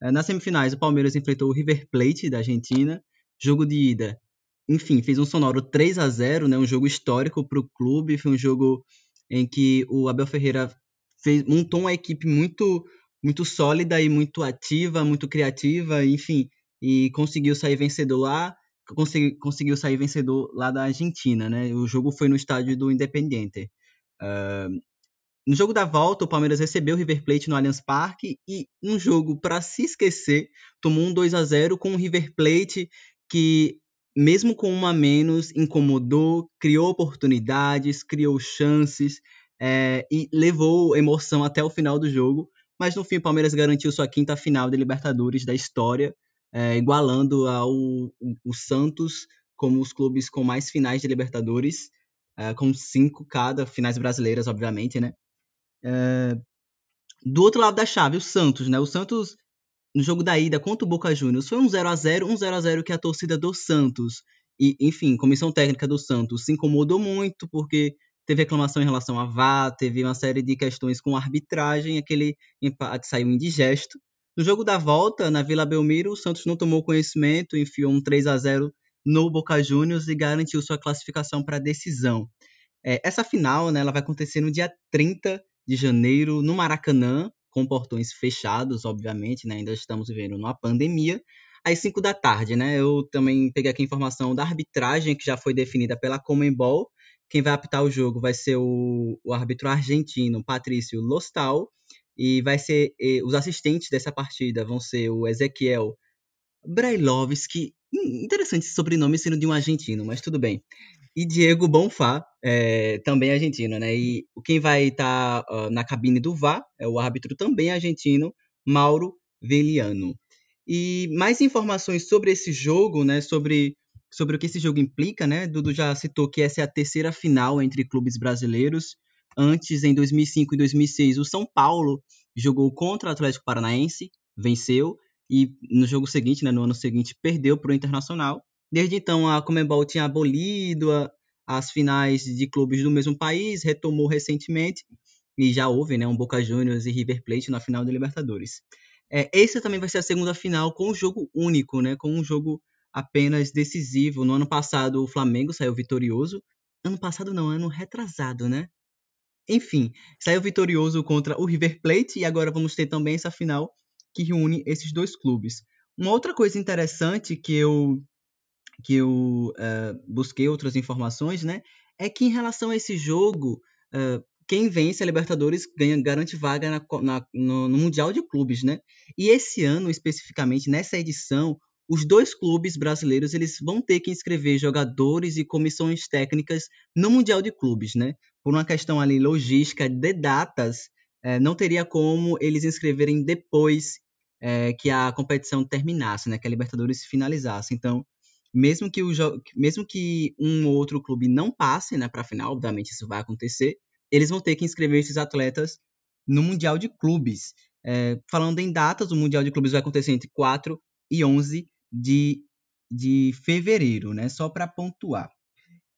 É, nas semifinais, o Palmeiras enfrentou o River Plate da Argentina, jogo de ida, enfim, fez um sonoro 3 a 0 né, um jogo histórico para o clube, foi um jogo em que o Abel Ferreira fez, montou uma equipe muito muito sólida e muito ativa, muito criativa, enfim, e conseguiu sair vencedor lá, consegui, conseguiu sair vencedor lá da Argentina, né? O jogo foi no estádio do Independiente. Uh, no jogo da volta, o Palmeiras recebeu o River Plate no Allianz Parque e um jogo para se esquecer, tomou um 2 a 0 com o River Plate que mesmo com uma menos, incomodou, criou oportunidades, criou chances é, e levou emoção até o final do jogo. Mas no fim, o Palmeiras garantiu sua quinta final de Libertadores da história, é, igualando ao o Santos como os clubes com mais finais de Libertadores, é, com cinco cada, finais brasileiras, obviamente, né? É, do outro lado da chave, o Santos, né? O Santos, no jogo da ida contra o Boca Juniors, foi um 0 a 0 um 0 a 0 que a torcida do Santos e, enfim, comissão técnica do Santos se incomodou muito porque teve reclamação em relação a VAR, teve uma série de questões com arbitragem, aquele empate saiu indigesto. No jogo da volta, na Vila Belmiro, o Santos não tomou conhecimento, enfiou um 3 a 0 no Boca Juniors e garantiu sua classificação para a decisão. É, essa final né, ela vai acontecer no dia 30 de janeiro, no Maracanã, com portões fechados, obviamente, né, ainda estamos vivendo uma pandemia, às 5 da tarde. Né, eu também peguei aqui a informação da arbitragem que já foi definida pela Comembol, quem vai apitar o jogo vai ser o, o árbitro argentino Patrício Lostal e vai ser e, os assistentes dessa partida vão ser o Ezequiel Brailovski, hum, interessante esse sobrenome sendo de um argentino, mas tudo bem. E Diego Bonfá, é, também argentino, né? E quem vai estar tá, uh, na cabine do VAR é o árbitro também argentino, Mauro Veliano. E mais informações sobre esse jogo, né? Sobre sobre o que esse jogo implica, né? Dudu já citou que essa é a terceira final entre clubes brasileiros. Antes, em 2005 e 2006, o São Paulo jogou contra o Atlético Paranaense, venceu, e no jogo seguinte, né, no ano seguinte, perdeu para o Internacional. Desde então, a Comembol tinha abolido a, as finais de clubes do mesmo país, retomou recentemente, e já houve né, um Boca Juniors e River Plate na final da Libertadores. É, essa também vai ser a segunda final com um jogo único, né, com um jogo apenas decisivo. No ano passado, o Flamengo saiu vitorioso. Ano passado não, ano retrasado, né? Enfim, saiu vitorioso contra o River Plate e agora vamos ter também essa final que reúne esses dois clubes. Uma outra coisa interessante que eu que eu uh, busquei outras informações, né, é que em relação a esse jogo, uh, quem vence a Libertadores ganha, garante vaga na, na, no, no, Mundial de Clubes, né? E esse ano, especificamente, nessa edição, os dois clubes brasileiros eles vão ter que inscrever jogadores e comissões técnicas no Mundial de Clubes, né? Por uma questão ali logística de datas, é, não teria como eles inscreverem depois é, que a competição terminasse, né? Que a Libertadores finalizasse. Então, mesmo que o mesmo que um ou outro clube não passe, né, para a final, obviamente isso vai acontecer, eles vão ter que inscrever esses atletas no Mundial de Clubes. É, falando em datas, o Mundial de Clubes vai acontecer entre 4 e 11 de, de fevereiro, né? Só para pontuar.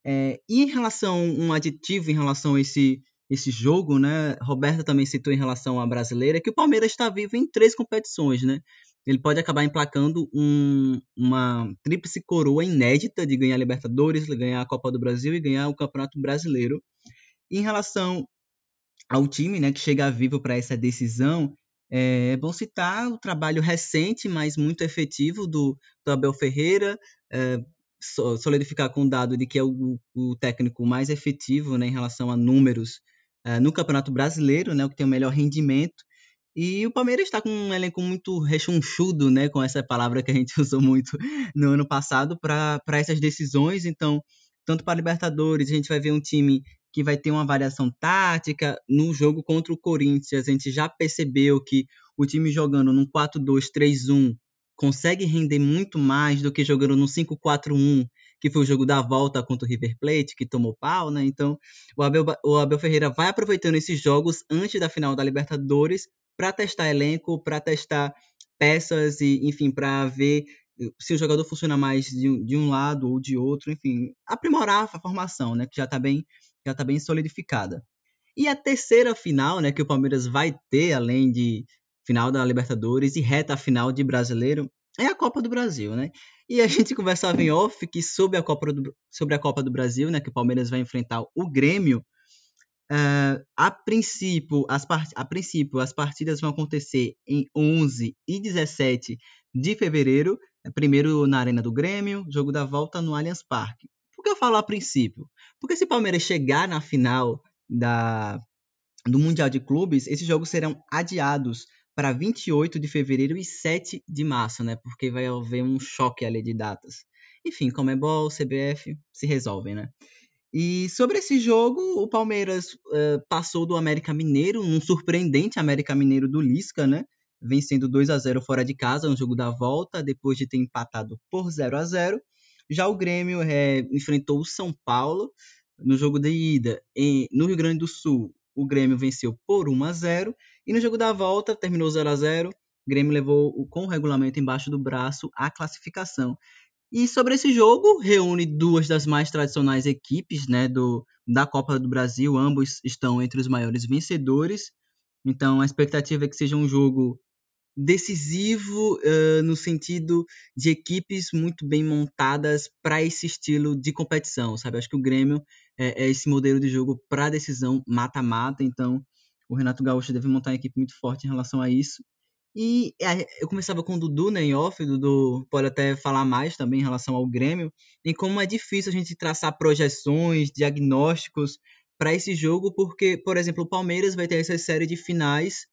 É, e em relação um aditivo em relação a esse esse jogo, né? Roberta também citou em relação à brasileira que o Palmeiras está vivo em três competições, né? Ele pode acabar emplacando um, uma tríplice coroa inédita de ganhar a Libertadores, ganhar a Copa do Brasil e ganhar o Campeonato Brasileiro. Em relação ao time, né, que chega vivo para essa decisão, é bom citar o trabalho recente, mas muito efetivo do, do Abel Ferreira, é, solidificar com o dado de que é o, o técnico mais efetivo né, em relação a números é, no Campeonato Brasileiro, né, o que tem o melhor rendimento. E o Palmeiras está com um elenco muito rechonchudo, né, com essa palavra que a gente usou muito no ano passado, para essas decisões. Então, tanto para Libertadores, a gente vai ver um time que vai ter uma variação tática. No jogo contra o Corinthians, a gente já percebeu que o time jogando num 4-2-3-1 consegue render muito mais do que jogando no 5-4-1, que foi o jogo da volta contra o River Plate, que tomou pau, né? Então, o Abel, o Abel Ferreira vai aproveitando esses jogos antes da final da Libertadores para testar elenco, para testar peças e, enfim, para ver se o jogador funciona mais de, de, um lado ou de outro, enfim, aprimorar a formação, né, que já está bem já está bem solidificada. E a terceira final, né, que o Palmeiras vai ter, além de final da Libertadores e reta final de Brasileiro, é a Copa do Brasil, né? E a gente conversava em off que sobre a Copa do, sobre a Copa do Brasil, né, que o Palmeiras vai enfrentar o Grêmio, uh, a princípio, as part... a princípio, as partidas vão acontecer em 11 e 17 de fevereiro, primeiro na Arena do Grêmio, jogo da volta no Allianz Parque. Por que eu falo a princípio? Porque se o Palmeiras chegar na final da, do Mundial de Clubes, esses jogos serão adiados para 28 de fevereiro e 7 de março, né? Porque vai haver um choque ali de datas. Enfim, Comebol, CBF se resolvem, né? E sobre esse jogo, o Palmeiras uh, passou do América Mineiro, um surpreendente América Mineiro do Lisca, né? Vencendo 2 a 0 fora de casa no jogo da volta, depois de ter empatado por 0 a 0 já o Grêmio é, enfrentou o São Paulo no jogo de ida no Rio Grande do Sul. O Grêmio venceu por 1 a 0 e no jogo da volta terminou 0 a 0. O Grêmio levou com o regulamento embaixo do braço a classificação. E sobre esse jogo, reúne duas das mais tradicionais equipes né, do, da Copa do Brasil. Ambos estão entre os maiores vencedores. Então a expectativa é que seja um jogo decisivo uh, no sentido de equipes muito bem montadas para esse estilo de competição, sabe? Acho que o Grêmio é, é esse modelo de jogo para decisão mata-mata, então o Renato Gaúcho deve montar uma equipe muito forte em relação a isso. E é, eu começava com o Dudu, né, em off, o Dudu pode até falar mais também em relação ao Grêmio, em como é difícil a gente traçar projeções, diagnósticos para esse jogo, porque, por exemplo, o Palmeiras vai ter essa série de finais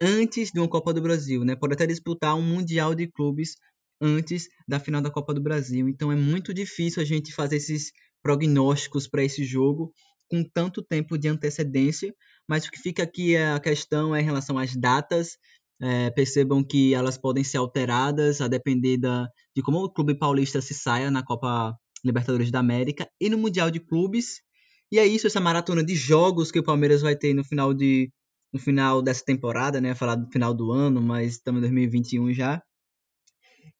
antes de uma Copa do Brasil, né? Pode até disputar um Mundial de Clubes antes da final da Copa do Brasil. Então é muito difícil a gente fazer esses prognósticos para esse jogo com tanto tempo de antecedência. Mas o que fica aqui é a questão é em relação às datas. É, percebam que elas podem ser alteradas a depender da, de como o clube paulista se saia na Copa Libertadores da América e no Mundial de Clubes. E é isso, essa maratona de jogos que o Palmeiras vai ter no final de no final dessa temporada, né? Falar do final do ano, mas estamos em 2021 já.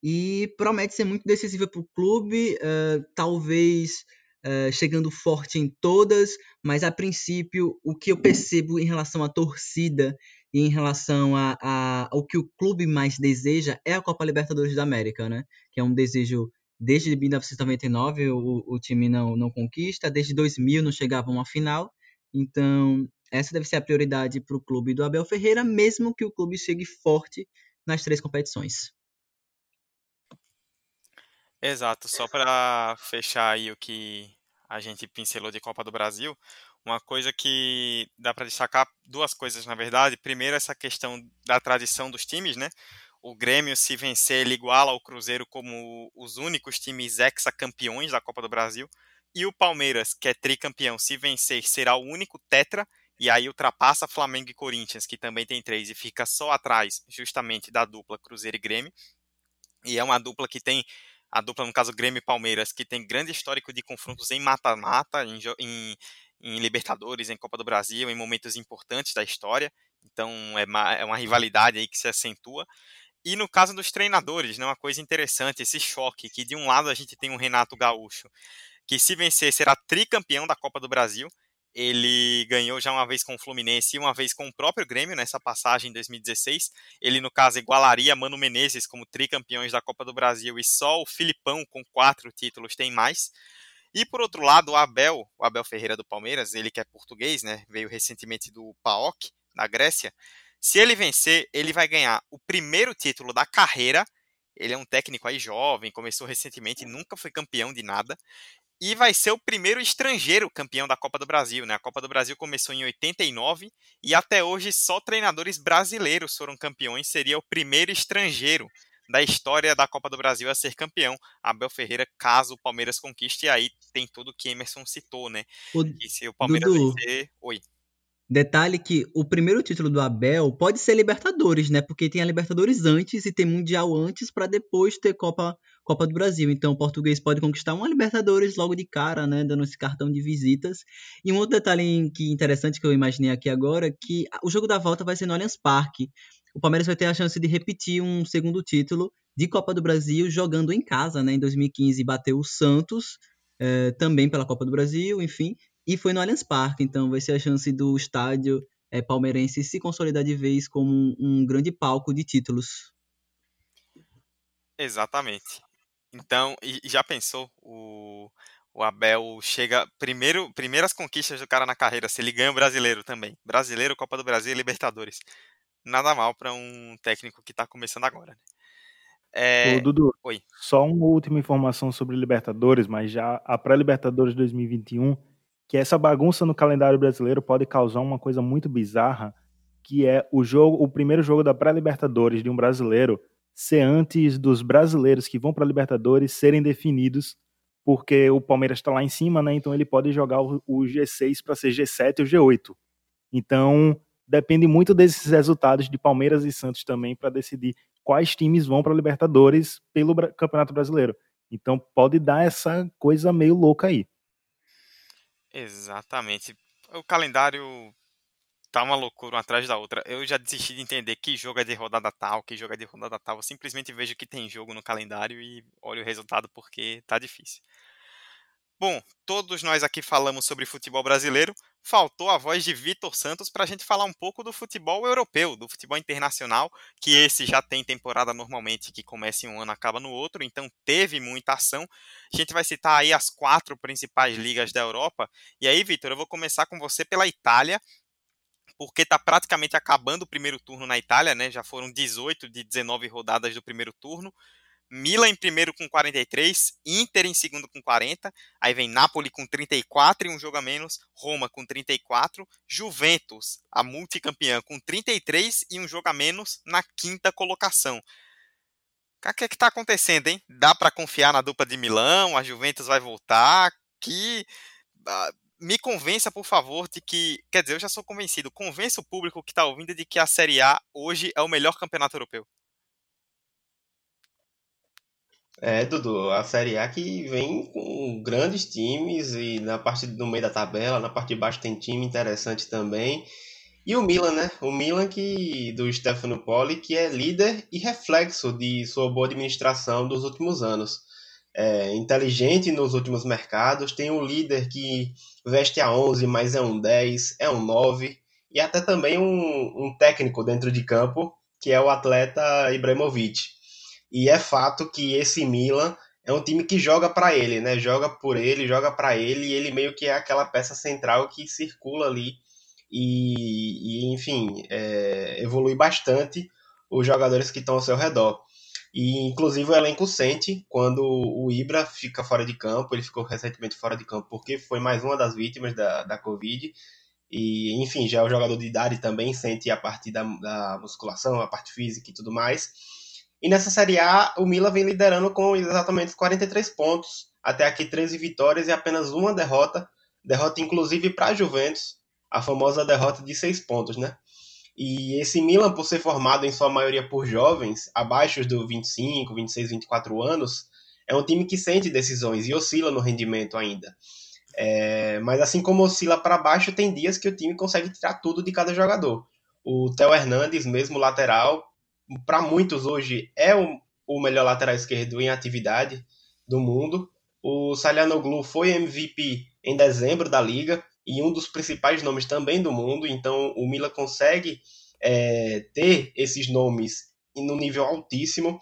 E promete ser muito decisiva para o clube, uh, talvez uh, chegando forte em todas, mas a princípio o que eu percebo em relação à torcida e em relação a, a, ao que o clube mais deseja é a Copa Libertadores da América, né? Que é um desejo desde 1999 o, o time não, não conquista, desde 2000 não chegava a uma final. Então, essa deve ser a prioridade para o clube do Abel Ferreira, mesmo que o clube chegue forte nas três competições. Exato, só para fechar aí o que a gente pincelou de Copa do Brasil, uma coisa que dá para destacar, duas coisas na verdade. Primeiro, essa questão da tradição dos times, né? O Grêmio, se vencer, ele iguala ao Cruzeiro como os únicos times ex-campeões da Copa do Brasil. E o Palmeiras, que é tricampeão, se vencer, será o único tetra. E aí ultrapassa Flamengo e Corinthians, que também tem três, e fica só atrás, justamente, da dupla Cruzeiro e Grêmio. E é uma dupla que tem a dupla, no caso, Grêmio e Palmeiras, que tem grande histórico de confrontos em mata-mata, em, em, em Libertadores, em Copa do Brasil, em momentos importantes da história. Então é uma, é uma rivalidade aí que se acentua. E no caso dos treinadores, né, uma coisa interessante, esse choque, que de um lado a gente tem um Renato Gaúcho, que se vencer será tricampeão da Copa do Brasil. Ele ganhou já uma vez com o Fluminense e uma vez com o próprio Grêmio nessa passagem em 2016. Ele, no caso, igualaria Mano Menezes como tricampeões da Copa do Brasil e só o Filipão, com quatro títulos, tem mais. E por outro lado, o Abel, o Abel Ferreira do Palmeiras, ele que é português, né, veio recentemente do PAOK, na Grécia. Se ele vencer, ele vai ganhar o primeiro título da carreira. Ele é um técnico aí jovem, começou recentemente, nunca foi campeão de nada. E vai ser o primeiro estrangeiro campeão da Copa do Brasil, né? A Copa do Brasil começou em 89 e até hoje só treinadores brasileiros foram campeões, seria o primeiro estrangeiro da história da Copa do Brasil a ser campeão. Abel Ferreira, caso o Palmeiras conquiste, e aí tem tudo que Emerson citou, né? O... E se o Palmeiras Dudu, vencer. Oi. Detalhe que o primeiro título do Abel pode ser Libertadores, né? Porque tem a Libertadores antes e tem Mundial antes para depois ter Copa, Copa do Brasil. Então o português pode conquistar uma Libertadores logo de cara, né? Dando esse cartão de visitas. E um outro detalhe que interessante que eu imaginei aqui agora, que o jogo da volta vai ser no Allianz Parque o Palmeiras vai ter a chance de repetir um segundo título de Copa do Brasil jogando em casa, né? Em 2015 bateu o Santos, é, também pela Copa do Brasil, enfim, e foi no Allianz Parque, então vai ser a chance do estádio é, palmeirense se consolidar de vez como um, um grande palco de títulos. Exatamente. Então, e já pensou o, o Abel chega primeiro primeiras conquistas do cara na carreira, se ele ganha o brasileiro também, brasileiro, Copa do Brasil e Libertadores nada mal para um técnico que está começando agora. Né? É... Ô, Dudu, Oi. só uma última informação sobre Libertadores, mas já a pré-Libertadores 2021, que essa bagunça no calendário brasileiro pode causar uma coisa muito bizarra, que é o jogo, o primeiro jogo da pré-Libertadores de um brasileiro ser antes dos brasileiros que vão para a Libertadores serem definidos, porque o Palmeiras está lá em cima, né? Então ele pode jogar o, o G6 para ser G7 ou G8. Então, depende muito desses resultados de Palmeiras e Santos também para decidir quais times vão para a Libertadores pelo Campeonato Brasileiro. Então pode dar essa coisa meio louca aí. Exatamente. O calendário tá uma loucura uma atrás da outra. Eu já desisti de entender que jogo é de rodada tal, que jogo é de rodada tal. Eu simplesmente vejo que tem jogo no calendário e olho o resultado porque tá difícil. Bom, todos nós aqui falamos sobre futebol brasileiro, faltou a voz de Vitor Santos para a gente falar um pouco do futebol europeu, do futebol internacional, que esse já tem temporada normalmente que começa em um ano acaba no outro, então teve muita ação. A gente vai citar aí as quatro principais ligas da Europa. E aí, Vitor, eu vou começar com você pela Itália, porque está praticamente acabando o primeiro turno na Itália, né? Já foram 18 de 19 rodadas do primeiro turno. Milan em primeiro com 43, Inter em segundo com 40, aí vem Napoli com 34 e um jogo a menos, Roma com 34, Juventus, a multicampeã, com 33 e um jogo a menos na quinta colocação. O que é que está acontecendo, hein? Dá para confiar na dupla de Milão? A Juventus vai voltar? Que uh, me convença, por favor, de que, quer dizer, eu já sou convencido. Convença o público que está ouvindo de que a Série A hoje é o melhor campeonato europeu. É, Dudu, a Série A que vem com grandes times e na parte do meio da tabela, na parte de baixo tem time interessante também. E o Milan, né? O Milan que do Stefano Poli, que é líder e reflexo de sua boa administração dos últimos anos. É, inteligente nos últimos mercados, tem um líder que veste a 11, mas é um 10, é um 9, e até também um, um técnico dentro de campo, que é o atleta Ibrahimovic. E é fato que esse Milan é um time que joga para ele, né? Joga por ele, joga para ele, e ele meio que é aquela peça central que circula ali e, e enfim, é, evolui bastante os jogadores que estão ao seu redor. E, inclusive, o elenco sente quando o Ibra fica fora de campo. Ele ficou recentemente fora de campo porque foi mais uma das vítimas da, da Covid. E, enfim, já o jogador de idade também sente a parte da, da musculação, a parte física e tudo mais. E nessa Série A, o Milan vem liderando com exatamente 43 pontos. Até aqui, 13 vitórias e apenas uma derrota. Derrota, inclusive, para a Juventus, a famosa derrota de seis pontos, né? E esse Milan, por ser formado em sua maioria por jovens, abaixo do 25, 26, 24 anos, é um time que sente decisões e oscila no rendimento ainda. É, mas assim como oscila para baixo, tem dias que o time consegue tirar tudo de cada jogador. O Theo Hernandes, mesmo lateral, para muitos hoje é o, o melhor lateral esquerdo em atividade do mundo. O Salianoglu foi MVP em dezembro da liga, e um dos principais nomes também do mundo, então o Milan consegue é, ter esses nomes no nível altíssimo.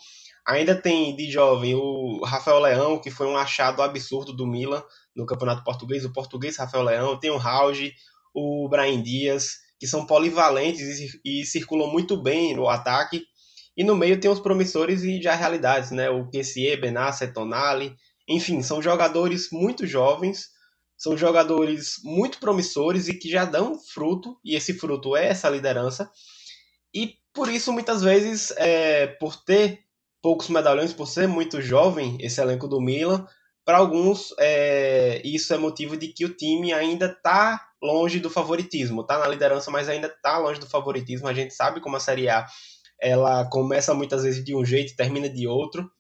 Ainda tem de jovem o Rafael Leão, que foi um achado absurdo do Milan no Campeonato Português, o português Rafael Leão, tem o Rauge, o Brian Dias, que são polivalentes e, circulam muito bem no ataque. E no meio tem os promissores e já realidades, né? O Kessie, Benassi, Tonali, enfim, são jogadores muito jovens são jogadores muito promissores e que já dão fruto, e esse fruto é essa liderança. E por isso, muitas vezes, é, por ter poucos medalhões, por ser muito jovem esse elenco do Milan, para alguns é, isso é motivo de que o time ainda está longe do favoritismo. Está na liderança, mas ainda está longe do favoritismo. A gente sabe como a Série A ela começa muitas vezes de um jeito e termina de outro.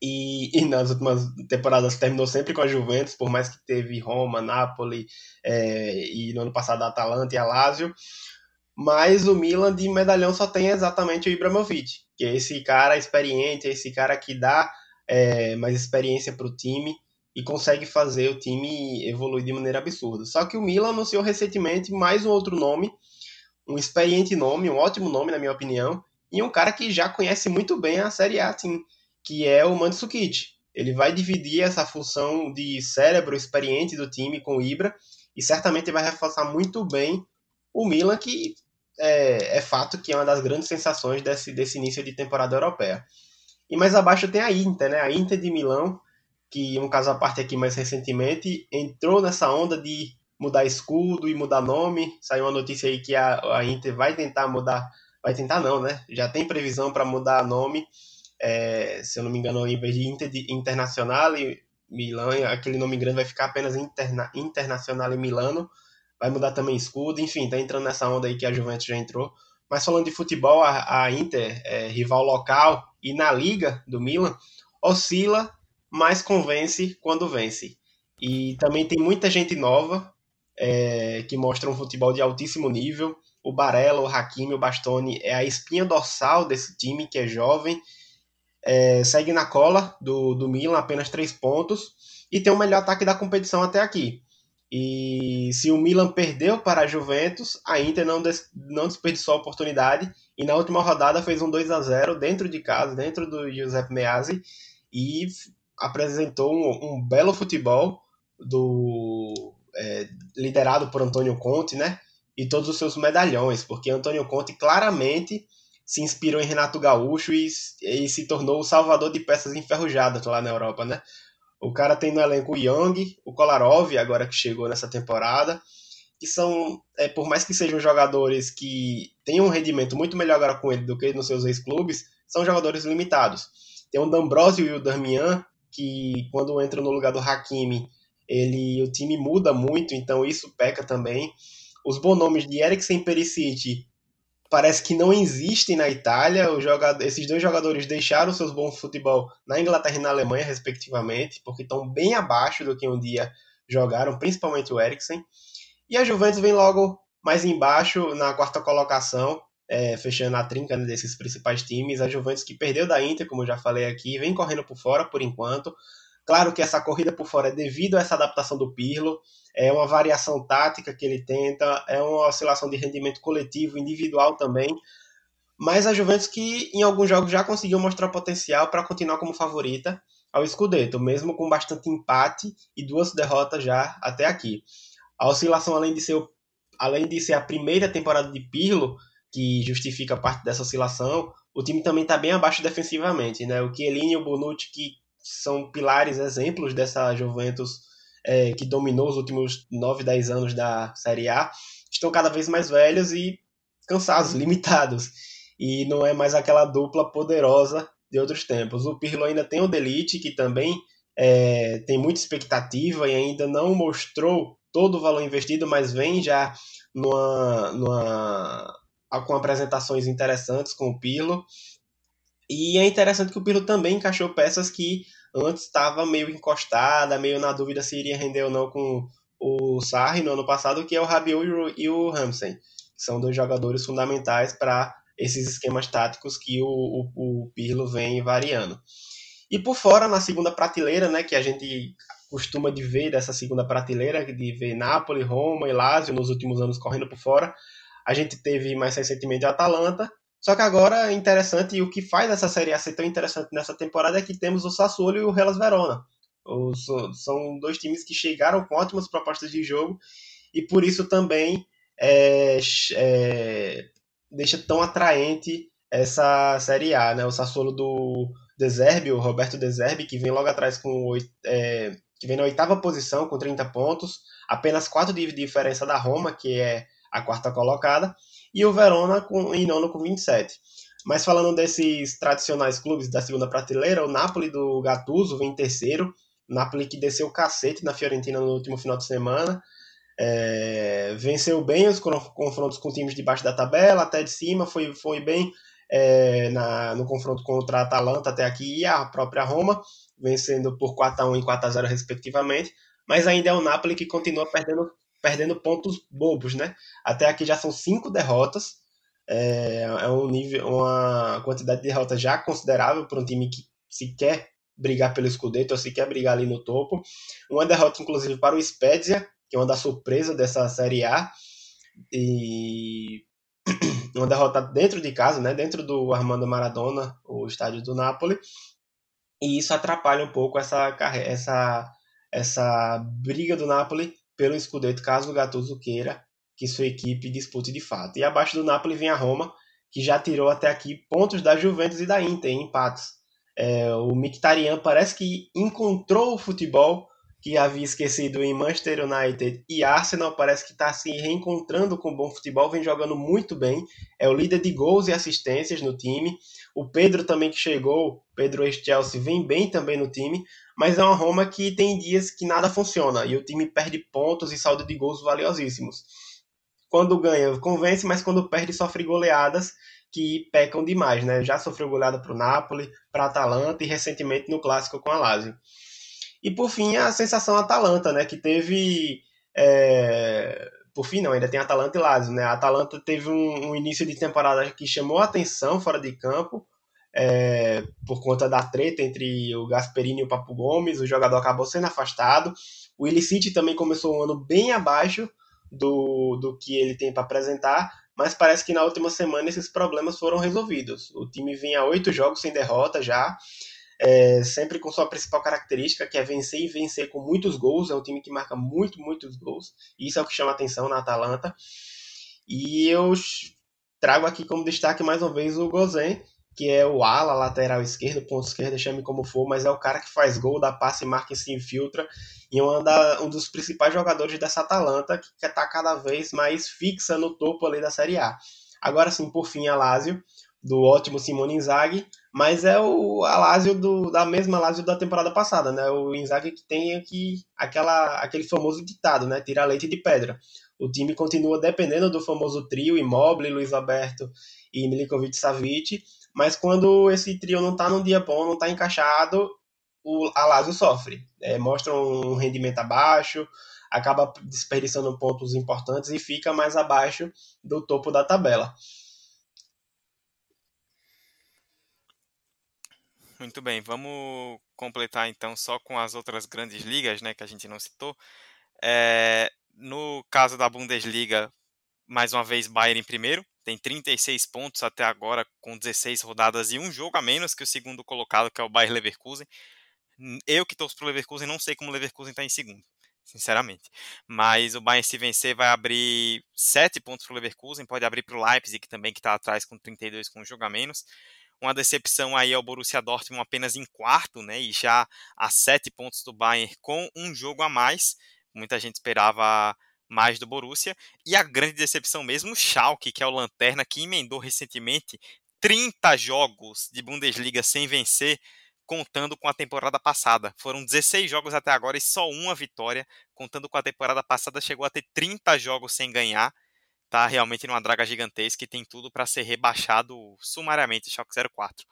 E, e, nas últimas temporadas terminou sempre com a Juventus, por mais que teve Roma, Napoli é, e no ano passado a Atalanta e a Lazio. Mas o Milan de medalhão só tem exatamente o Ibrahimovic, que é esse cara experiente, é esse cara que dá é, mais experiência para o time e consegue fazer o time evoluir de maneira absurda. Só que o Milan anunciou recentemente mais um outro nome, um experiente nome, um ótimo nome na minha opinião, e um cara que já conhece muito bem a Série A, assim, que é o Mandzukic. Ele vai dividir essa função de cérebro experiente do time com o Ibra e certamente vai reforçar muito bem o Milan, que é, é, fato que é uma das grandes sensações desse, desse início de temporada europeia. E mais abaixo tem a Inter, né? A Inter de Milão, que um caso à parte aqui mais recentemente, entrou nessa onda de mudar escudo e mudar nome. Saiu uma notícia aí que a, a Inter vai tentar mudar, vai tentar não, né? Já tem previsão para mudar nome é, se eu não me engano, em vez de, Inter, Internacional e Milan, aquele nome grande vai ficar apenas interna, Internacional e Milano, vai mudar também escudo, enfim, tá entrando nessa onda aí que a Juventus já entrou. Mas falando de futebol, a, a Inter, é, rival local e na liga do Milan, oscila, mas convence quando vence. E também tem muita gente nova é, que mostra um futebol de altíssimo nível. O Barella, o Hakimi, o Bastoni é a espinha dorsal desse time que é jovem é, segue na cola do, do Milan, apenas três pontos, e tem o melhor ataque da competição até aqui. E se o Milan perdeu para a Juventus, a Inter não, des, não desperdiçou a oportunidade e na última rodada fez um 2 a 0 dentro de casa, dentro do Giuseppe Meazzi, e apresentou um, um belo futebol do é, liderado por Antônio Conte, né? E todos os seus medalhões, porque Antônio Conte claramente se inspirou em Renato Gaúcho e, e se tornou o salvador de peças enferrujadas lá na Europa, né? O cara tem no elenco o Young, o Kolarov, agora que chegou nessa temporada, que são, é, por mais que sejam jogadores que têm um rendimento muito melhor agora com ele do que nos seus ex-clubes, são jogadores limitados. Tem o D'Ambrosio e o Darmian, que quando entram no lugar do Hakimi, ele, o time muda muito, então isso peca também. Os bons nomes de Eriksen Perisic parece que não existem na Itália. Jogador, esses dois jogadores deixaram seus bons futebol na Inglaterra e na Alemanha, respectivamente, porque estão bem abaixo do que um dia jogaram, principalmente o Eriksen. E a Juventus vem logo mais embaixo, na quarta colocação, é, fechando a trinca né, desses principais times. A Juventus que perdeu da Inter, como eu já falei aqui, vem correndo por fora por enquanto. Claro que essa corrida por fora é devido a essa adaptação do Pirlo, é uma variação tática que ele tenta, é uma oscilação de rendimento coletivo, individual também. Mas a Juventus que em alguns jogos já conseguiu mostrar potencial para continuar como favorita ao Scudetto, mesmo com bastante empate e duas derrotas já até aqui. A oscilação, além de ser, além de ser a primeira temporada de Pirlo, que justifica parte dessa oscilação, o time também está bem abaixo defensivamente. Né? O Chiellini e o Bonucci, que são pilares, exemplos dessa Juventus é, que dominou os últimos 9, 10 anos da Série A, estão cada vez mais velhos e cansados, limitados. E não é mais aquela dupla poderosa de outros tempos. O Pirlo ainda tem o Delite, que também é, tem muita expectativa e ainda não mostrou todo o valor investido, mas vem já numa, numa, com apresentações interessantes com o Pirlo. E é interessante que o Pirlo também encaixou peças que antes estava meio encostada, meio na dúvida se iria render ou não com o Sarri no ano passado, que é o Rabiot e o Ramsey. São dois jogadores fundamentais para esses esquemas táticos que o, o, o Pirlo vem variando. E por fora, na segunda prateleira, né, que a gente costuma de ver dessa segunda prateleira, de ver Napoli, Roma e Lazio nos últimos anos correndo por fora, a gente teve mais recentemente a Atalanta, só que agora é interessante, e o que faz essa Série A ser tão interessante nessa temporada é que temos o Sassuolo e o Hellas Verona. Os, são dois times que chegaram com ótimas propostas de jogo, e por isso também é, é, deixa tão atraente essa Série A, né? O Sassuolo do Deserbe, o Roberto Deserbe, que vem logo atrás com é, que vem na oitava posição com 30 pontos, apenas 4 de diferença da Roma, que é a quarta colocada, e o Verona com, em nono com 27. Mas falando desses tradicionais clubes da segunda prateleira, o Napoli do Gattuso vem em terceiro, Napoli que desceu o cacete na Fiorentina no último final de semana, é, venceu bem os confrontos com times de baixo da tabela, até de cima, foi, foi bem é, na, no confronto contra a Atalanta até aqui e a própria Roma, vencendo por 4x1 e 4x0 respectivamente, mas ainda é o Napoli que continua perdendo, perdendo pontos bobos, né? Até aqui já são cinco derrotas, é, é um nível, uma quantidade de derrotas já considerável para um time que se quer brigar pelo Scudetto ou se quer brigar ali no topo. Uma derrota, inclusive, para o Spezia, que é uma das surpresas dessa Série A. E uma derrota dentro de casa, né, dentro do Armando Maradona, o estádio do Napoli. E isso atrapalha um pouco essa, essa, essa briga do Napoli pelo Scudetto, caso o Gattuso queira que sua equipe dispute de fato. E abaixo do Napoli vem a Roma, que já tirou até aqui pontos da Juventus e da Inter em empates. É, o Mkhitaryan parece que encontrou o futebol que havia esquecido em Manchester United e Arsenal, parece que está se reencontrando com bom futebol, vem jogando muito bem, é o líder de gols e assistências no time. O Pedro também que chegou, Pedro ex-Chelsea, vem bem também no time, mas é uma Roma que tem dias que nada funciona e o time perde pontos e saldo de gols valiosíssimos. Quando ganha, convence, mas quando perde, sofre goleadas que pecam demais, né? Já sofreu goleada para o Napoli, para Atalanta e recentemente no clássico com a Lazio. E por fim, a sensação Atalanta, né? Que teve. É... Por fim, não, ainda tem Atalanta e Lazio, né? A Atalanta teve um, um início de temporada que chamou a atenção fora de campo. É, por conta da treta entre o Gasperini e o Papo Gomes, o jogador acabou sendo afastado. O Illicite também começou um ano bem abaixo do, do que ele tem para apresentar, mas parece que na última semana esses problemas foram resolvidos. O time vinha oito jogos sem derrota já, é, sempre com sua principal característica, que é vencer e vencer com muitos gols. É um time que marca muito, muitos gols. Isso é o que chama atenção na Atalanta. E eu trago aqui como destaque mais uma vez o Gozen, que é o ala, lateral esquerdo, ponto esquerdo, chame como for, mas é o cara que faz gol, dá passe, marca e se infiltra. E é um dos principais jogadores dessa Atalanta, que está cada vez mais fixa no topo ali da Série A. Agora sim, por fim, a Lazio, do ótimo Simone Inzaghi, mas é o a Lazio do, da mesma Lazio da temporada passada, né? O Inzaghi que tem aqui aquela, aquele famoso ditado, né? Tira leite de pedra. O time continua dependendo do famoso trio Immobile, Luiz Alberto e Milikovic Savic, mas quando esse trio não está num dia bom, não está encaixado, o a Lazio sofre. É, mostra um rendimento abaixo, acaba desperdiçando pontos importantes e fica mais abaixo do topo da tabela. Muito bem, vamos completar então só com as outras grandes ligas, né, que a gente não citou. É, no caso da Bundesliga, mais uma vez Bayern em primeiro, tem 36 pontos até agora com 16 rodadas e um jogo a menos que o segundo colocado, que é o Bayern Leverkusen. Eu que torço pro Leverkusen não sei como o Leverkusen está em segundo, sinceramente. Mas o Bayern se vencer vai abrir 7 pontos pro Leverkusen, pode abrir pro Leipzig também que está atrás com 32 com um jogo a menos. Uma decepção aí é o Borussia Dortmund apenas em quarto, né? E já a sete pontos do Bayern com um jogo a mais. Muita gente esperava mais do Borussia. E a grande decepção mesmo, o Schalke, que é o Lanterna, que emendou recentemente 30 jogos de Bundesliga sem vencer, contando com a temporada passada. Foram 16 jogos até agora e só uma vitória. Contando com a temporada passada, chegou a ter 30 jogos sem ganhar tá realmente numa draga gigantesca e tem tudo para ser rebaixado sumariamente Schalke 04.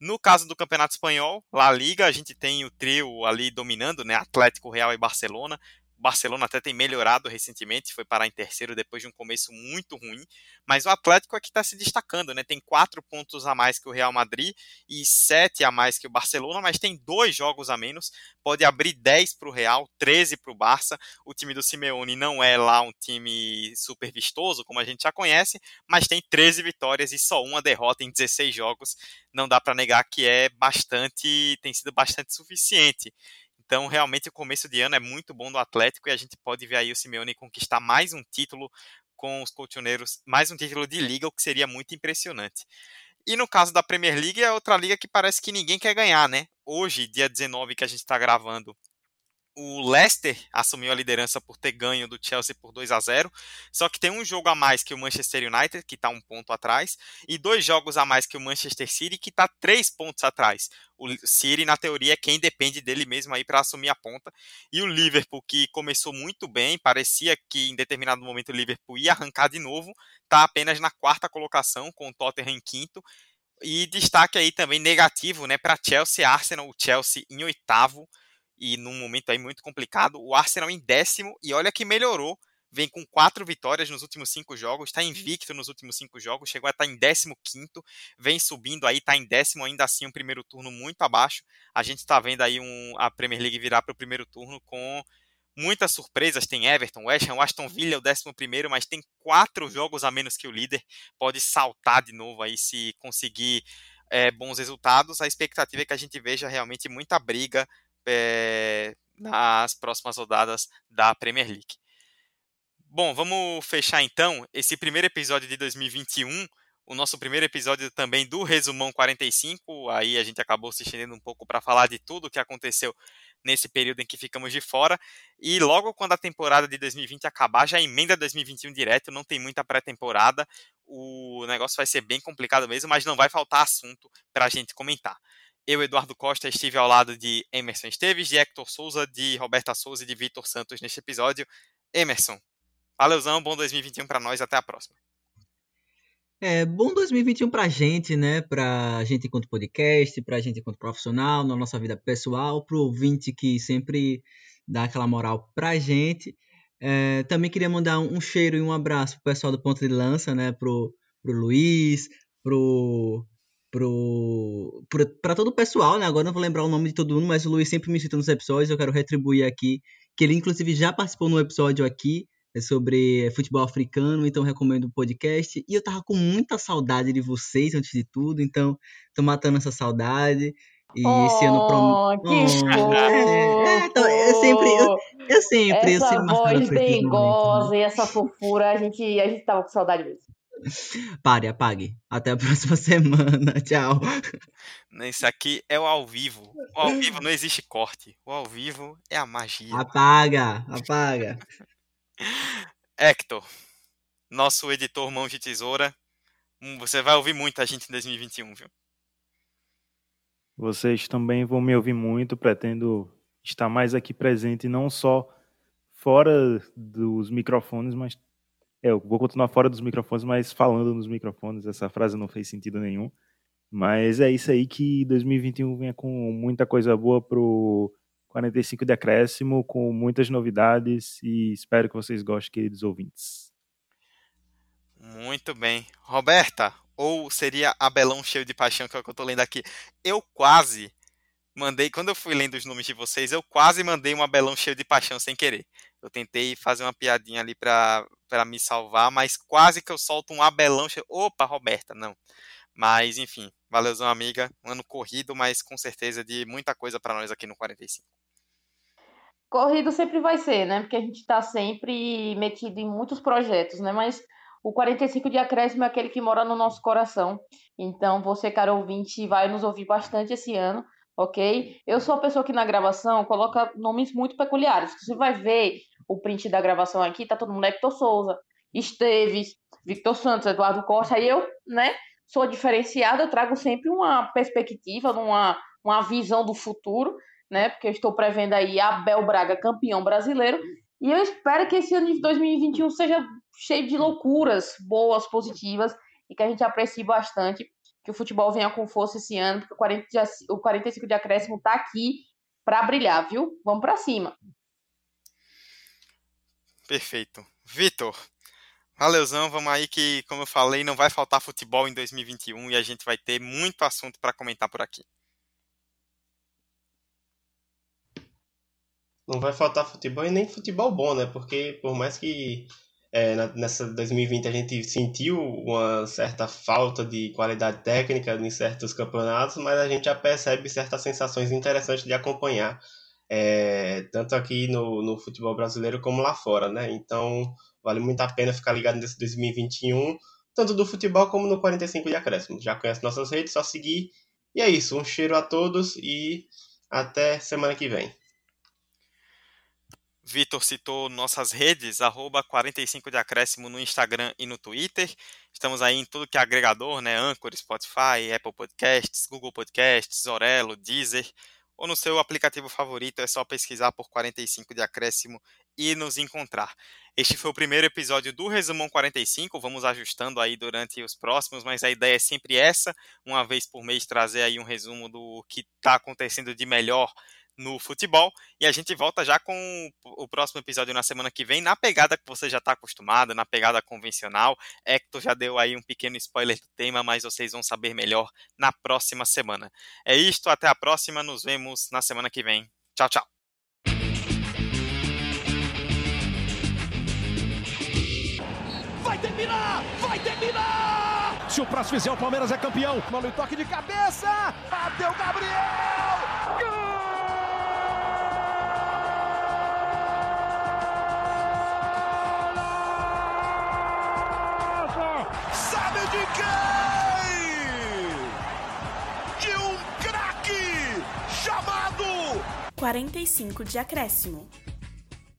No caso do Campeonato Espanhol, La Liga, a gente tem o trio ali dominando, né, Atlético, Real e Barcelona. Barcelona até tem melhorado recentemente, foi parar em terceiro depois de um começo muito ruim, mas o Atlético é que está se destacando, né? Tem quatro pontos a mais que o Real Madrid e sete a mais que o Barcelona, mas tem dois jogos a menos, pode abrir 10 para o Real, 13 para o Barça. O time do Simeone não é lá um time super vistoso, como a gente já conhece, mas tem 13 vitórias e só uma derrota em 16 jogos. Não dá para negar que é bastante, tem sido bastante suficiente. Então, realmente, o começo de ano é muito bom do Atlético e a gente pode ver aí o Simeone conquistar mais um título com os colchoneiros, mais um título de liga, o que seria muito impressionante. E no caso da Premier League, é outra liga que parece que ninguém quer ganhar, né? Hoje, dia 19 que a gente está gravando, o Leicester assumiu a liderança por ter ganho do Chelsea por 2 a 0 só que tem um jogo a mais que o Manchester United, que está um ponto atrás, e dois jogos a mais que o Manchester City, que está três pontos atrás. O City, na teoria, é quem depende dele mesmo aí para assumir a ponta. E o Liverpool, que começou muito bem, parecia que em determinado momento o Liverpool ia arrancar de novo, está apenas na quarta colocação, com o Tottenham em quinto. E destaque aí também negativo né, para Chelsea Arsenal, o Chelsea em oitavo e num momento aí muito complicado. O Arsenal em décimo, e olha que melhorou. Vem com quatro vitórias nos últimos cinco jogos, está invicto nos últimos cinco jogos, chegou a estar tá em décimo quinto, vem subindo aí, está em décimo, ainda assim um primeiro turno muito abaixo. A gente está vendo aí um, a Premier League virar para o primeiro turno com muitas surpresas. Tem Everton, West Ham, Aston Villa, o décimo primeiro, mas tem quatro jogos a menos que o líder. Pode saltar de novo aí se conseguir é, bons resultados. A expectativa é que a gente veja realmente muita briga é, nas próximas rodadas da Premier League. Bom, vamos fechar então esse primeiro episódio de 2021, o nosso primeiro episódio também do Resumão 45. Aí a gente acabou se estendendo um pouco para falar de tudo o que aconteceu nesse período em que ficamos de fora. E logo quando a temporada de 2020 acabar, já emenda 2021 direto, não tem muita pré-temporada. O negócio vai ser bem complicado mesmo, mas não vai faltar assunto para a gente comentar. Eu, Eduardo Costa, estive ao lado de Emerson Esteves, de Hector Souza, de Roberta Souza e de Vitor Santos neste episódio. Emerson, valeuzão, bom 2021 para nós, até a próxima. É, bom 2021 pra gente, né? Pra gente enquanto podcast, pra gente enquanto profissional, na nossa vida pessoal, pro ouvinte que sempre dá aquela moral pra gente. É, também queria mandar um cheiro e um abraço pro pessoal do Ponto de Lança, né? Pro, pro Luiz, pro pro para todo o pessoal, né? Agora não vou lembrar o nome de todo mundo, mas o Luiz sempre me cita nos episódios, eu quero retribuir aqui que ele inclusive já participou no episódio aqui é sobre futebol africano, então recomendo o podcast. E eu tava com muita saudade de vocês antes de tudo, então tô matando essa saudade. E oh, esse ano prom... que oh, é, então, eu sempre eu, eu sempre essa eu sempre voz dengosa né? e essa fofura, a gente a gente tava com saudade mesmo. Pare, apague. Até a próxima semana. Tchau. Isso aqui é o ao vivo. O ao vivo não existe corte. O ao vivo é a magia. Apaga, apaga. Hector, nosso editor mão de tesoura. Hum, você vai ouvir muita gente em 2021, viu? Vocês também vão me ouvir muito, pretendo estar mais aqui presente, não só fora dos microfones, mas é, eu vou continuar fora dos microfones, mas falando nos microfones. Essa frase não fez sentido nenhum. Mas é isso aí que 2021 venha com muita coisa boa pro 45 de acréscimo, com muitas novidades e espero que vocês gostem, queridos ouvintes. Muito bem. Roberta, ou seria Abelão cheio de paixão, que é o que eu tô lendo aqui. Eu quase mandei, quando eu fui lendo os nomes de vocês, eu quase mandei um Abelão cheio de paixão sem querer. Eu tentei fazer uma piadinha ali pra me salvar, mas quase que eu solto um Abelão. Opa, Roberta, não. Mas, enfim, valeuzão, amiga. Um ano corrido, mas com certeza de muita coisa para nós aqui no 45. Corrido sempre vai ser, né? Porque a gente está sempre metido em muitos projetos, né? Mas o 45 de acréscimo é aquele que mora no nosso coração. Então, você, caro ouvinte, vai nos ouvir bastante esse ano, ok? Eu sou a pessoa que na gravação coloca nomes muito peculiares. Você vai ver o print da gravação aqui, tá todo mundo Hector Souza, Esteves, Victor Santos, Eduardo Costa, e eu, né, sou diferenciada, eu trago sempre uma perspectiva, uma, uma visão do futuro, né, porque eu estou prevendo aí Abel Braga campeão brasileiro, e eu espero que esse ano de 2021 seja cheio de loucuras boas, positivas, e que a gente aprecie bastante que o futebol venha com força esse ano, porque o, 40 de, o 45 de acréscimo está aqui para brilhar, viu? Vamos para cima. Perfeito. Vitor, valeuzão, vamos aí que, como eu falei, não vai faltar futebol em 2021 e a gente vai ter muito assunto para comentar por aqui. Não vai faltar futebol e nem futebol bom, né? Porque por mais que é, nessa 2020 a gente sentiu uma certa falta de qualidade técnica em certos campeonatos, mas a gente já percebe certas sensações interessantes de acompanhar, é, tanto aqui no, no futebol brasileiro como lá fora, né? Então vale muito a pena ficar ligado nesse 2021, tanto do futebol como no 45 de acréscimo. Já conhece nossas redes, só seguir. E é isso, um cheiro a todos e até semana que vem. Vitor citou nossas redes, arroba 45 de acréscimo no Instagram e no Twitter. Estamos aí em tudo que é agregador, né? Anchor, Spotify, Apple Podcasts, Google Podcasts, Orelo, Deezer. Ou no seu aplicativo favorito, é só pesquisar por 45 de acréscimo e nos encontrar. Este foi o primeiro episódio do Resumão 45. Vamos ajustando aí durante os próximos, mas a ideia é sempre essa: uma vez por mês trazer aí um resumo do que está acontecendo de melhor no futebol. E a gente volta já com o próximo episódio na semana que vem, na pegada que você já está acostumado, na pegada convencional. Hector já deu aí um pequeno spoiler do tema, mas vocês vão saber melhor na próxima semana. É isto, até a próxima, nos vemos na semana que vem. Tchau, tchau. Vai terminar! Vai terminar! Se o próximo fizer, o Palmeiras é campeão. Mano, toque de cabeça! Bateu Gabriel! 45 de acréscimo.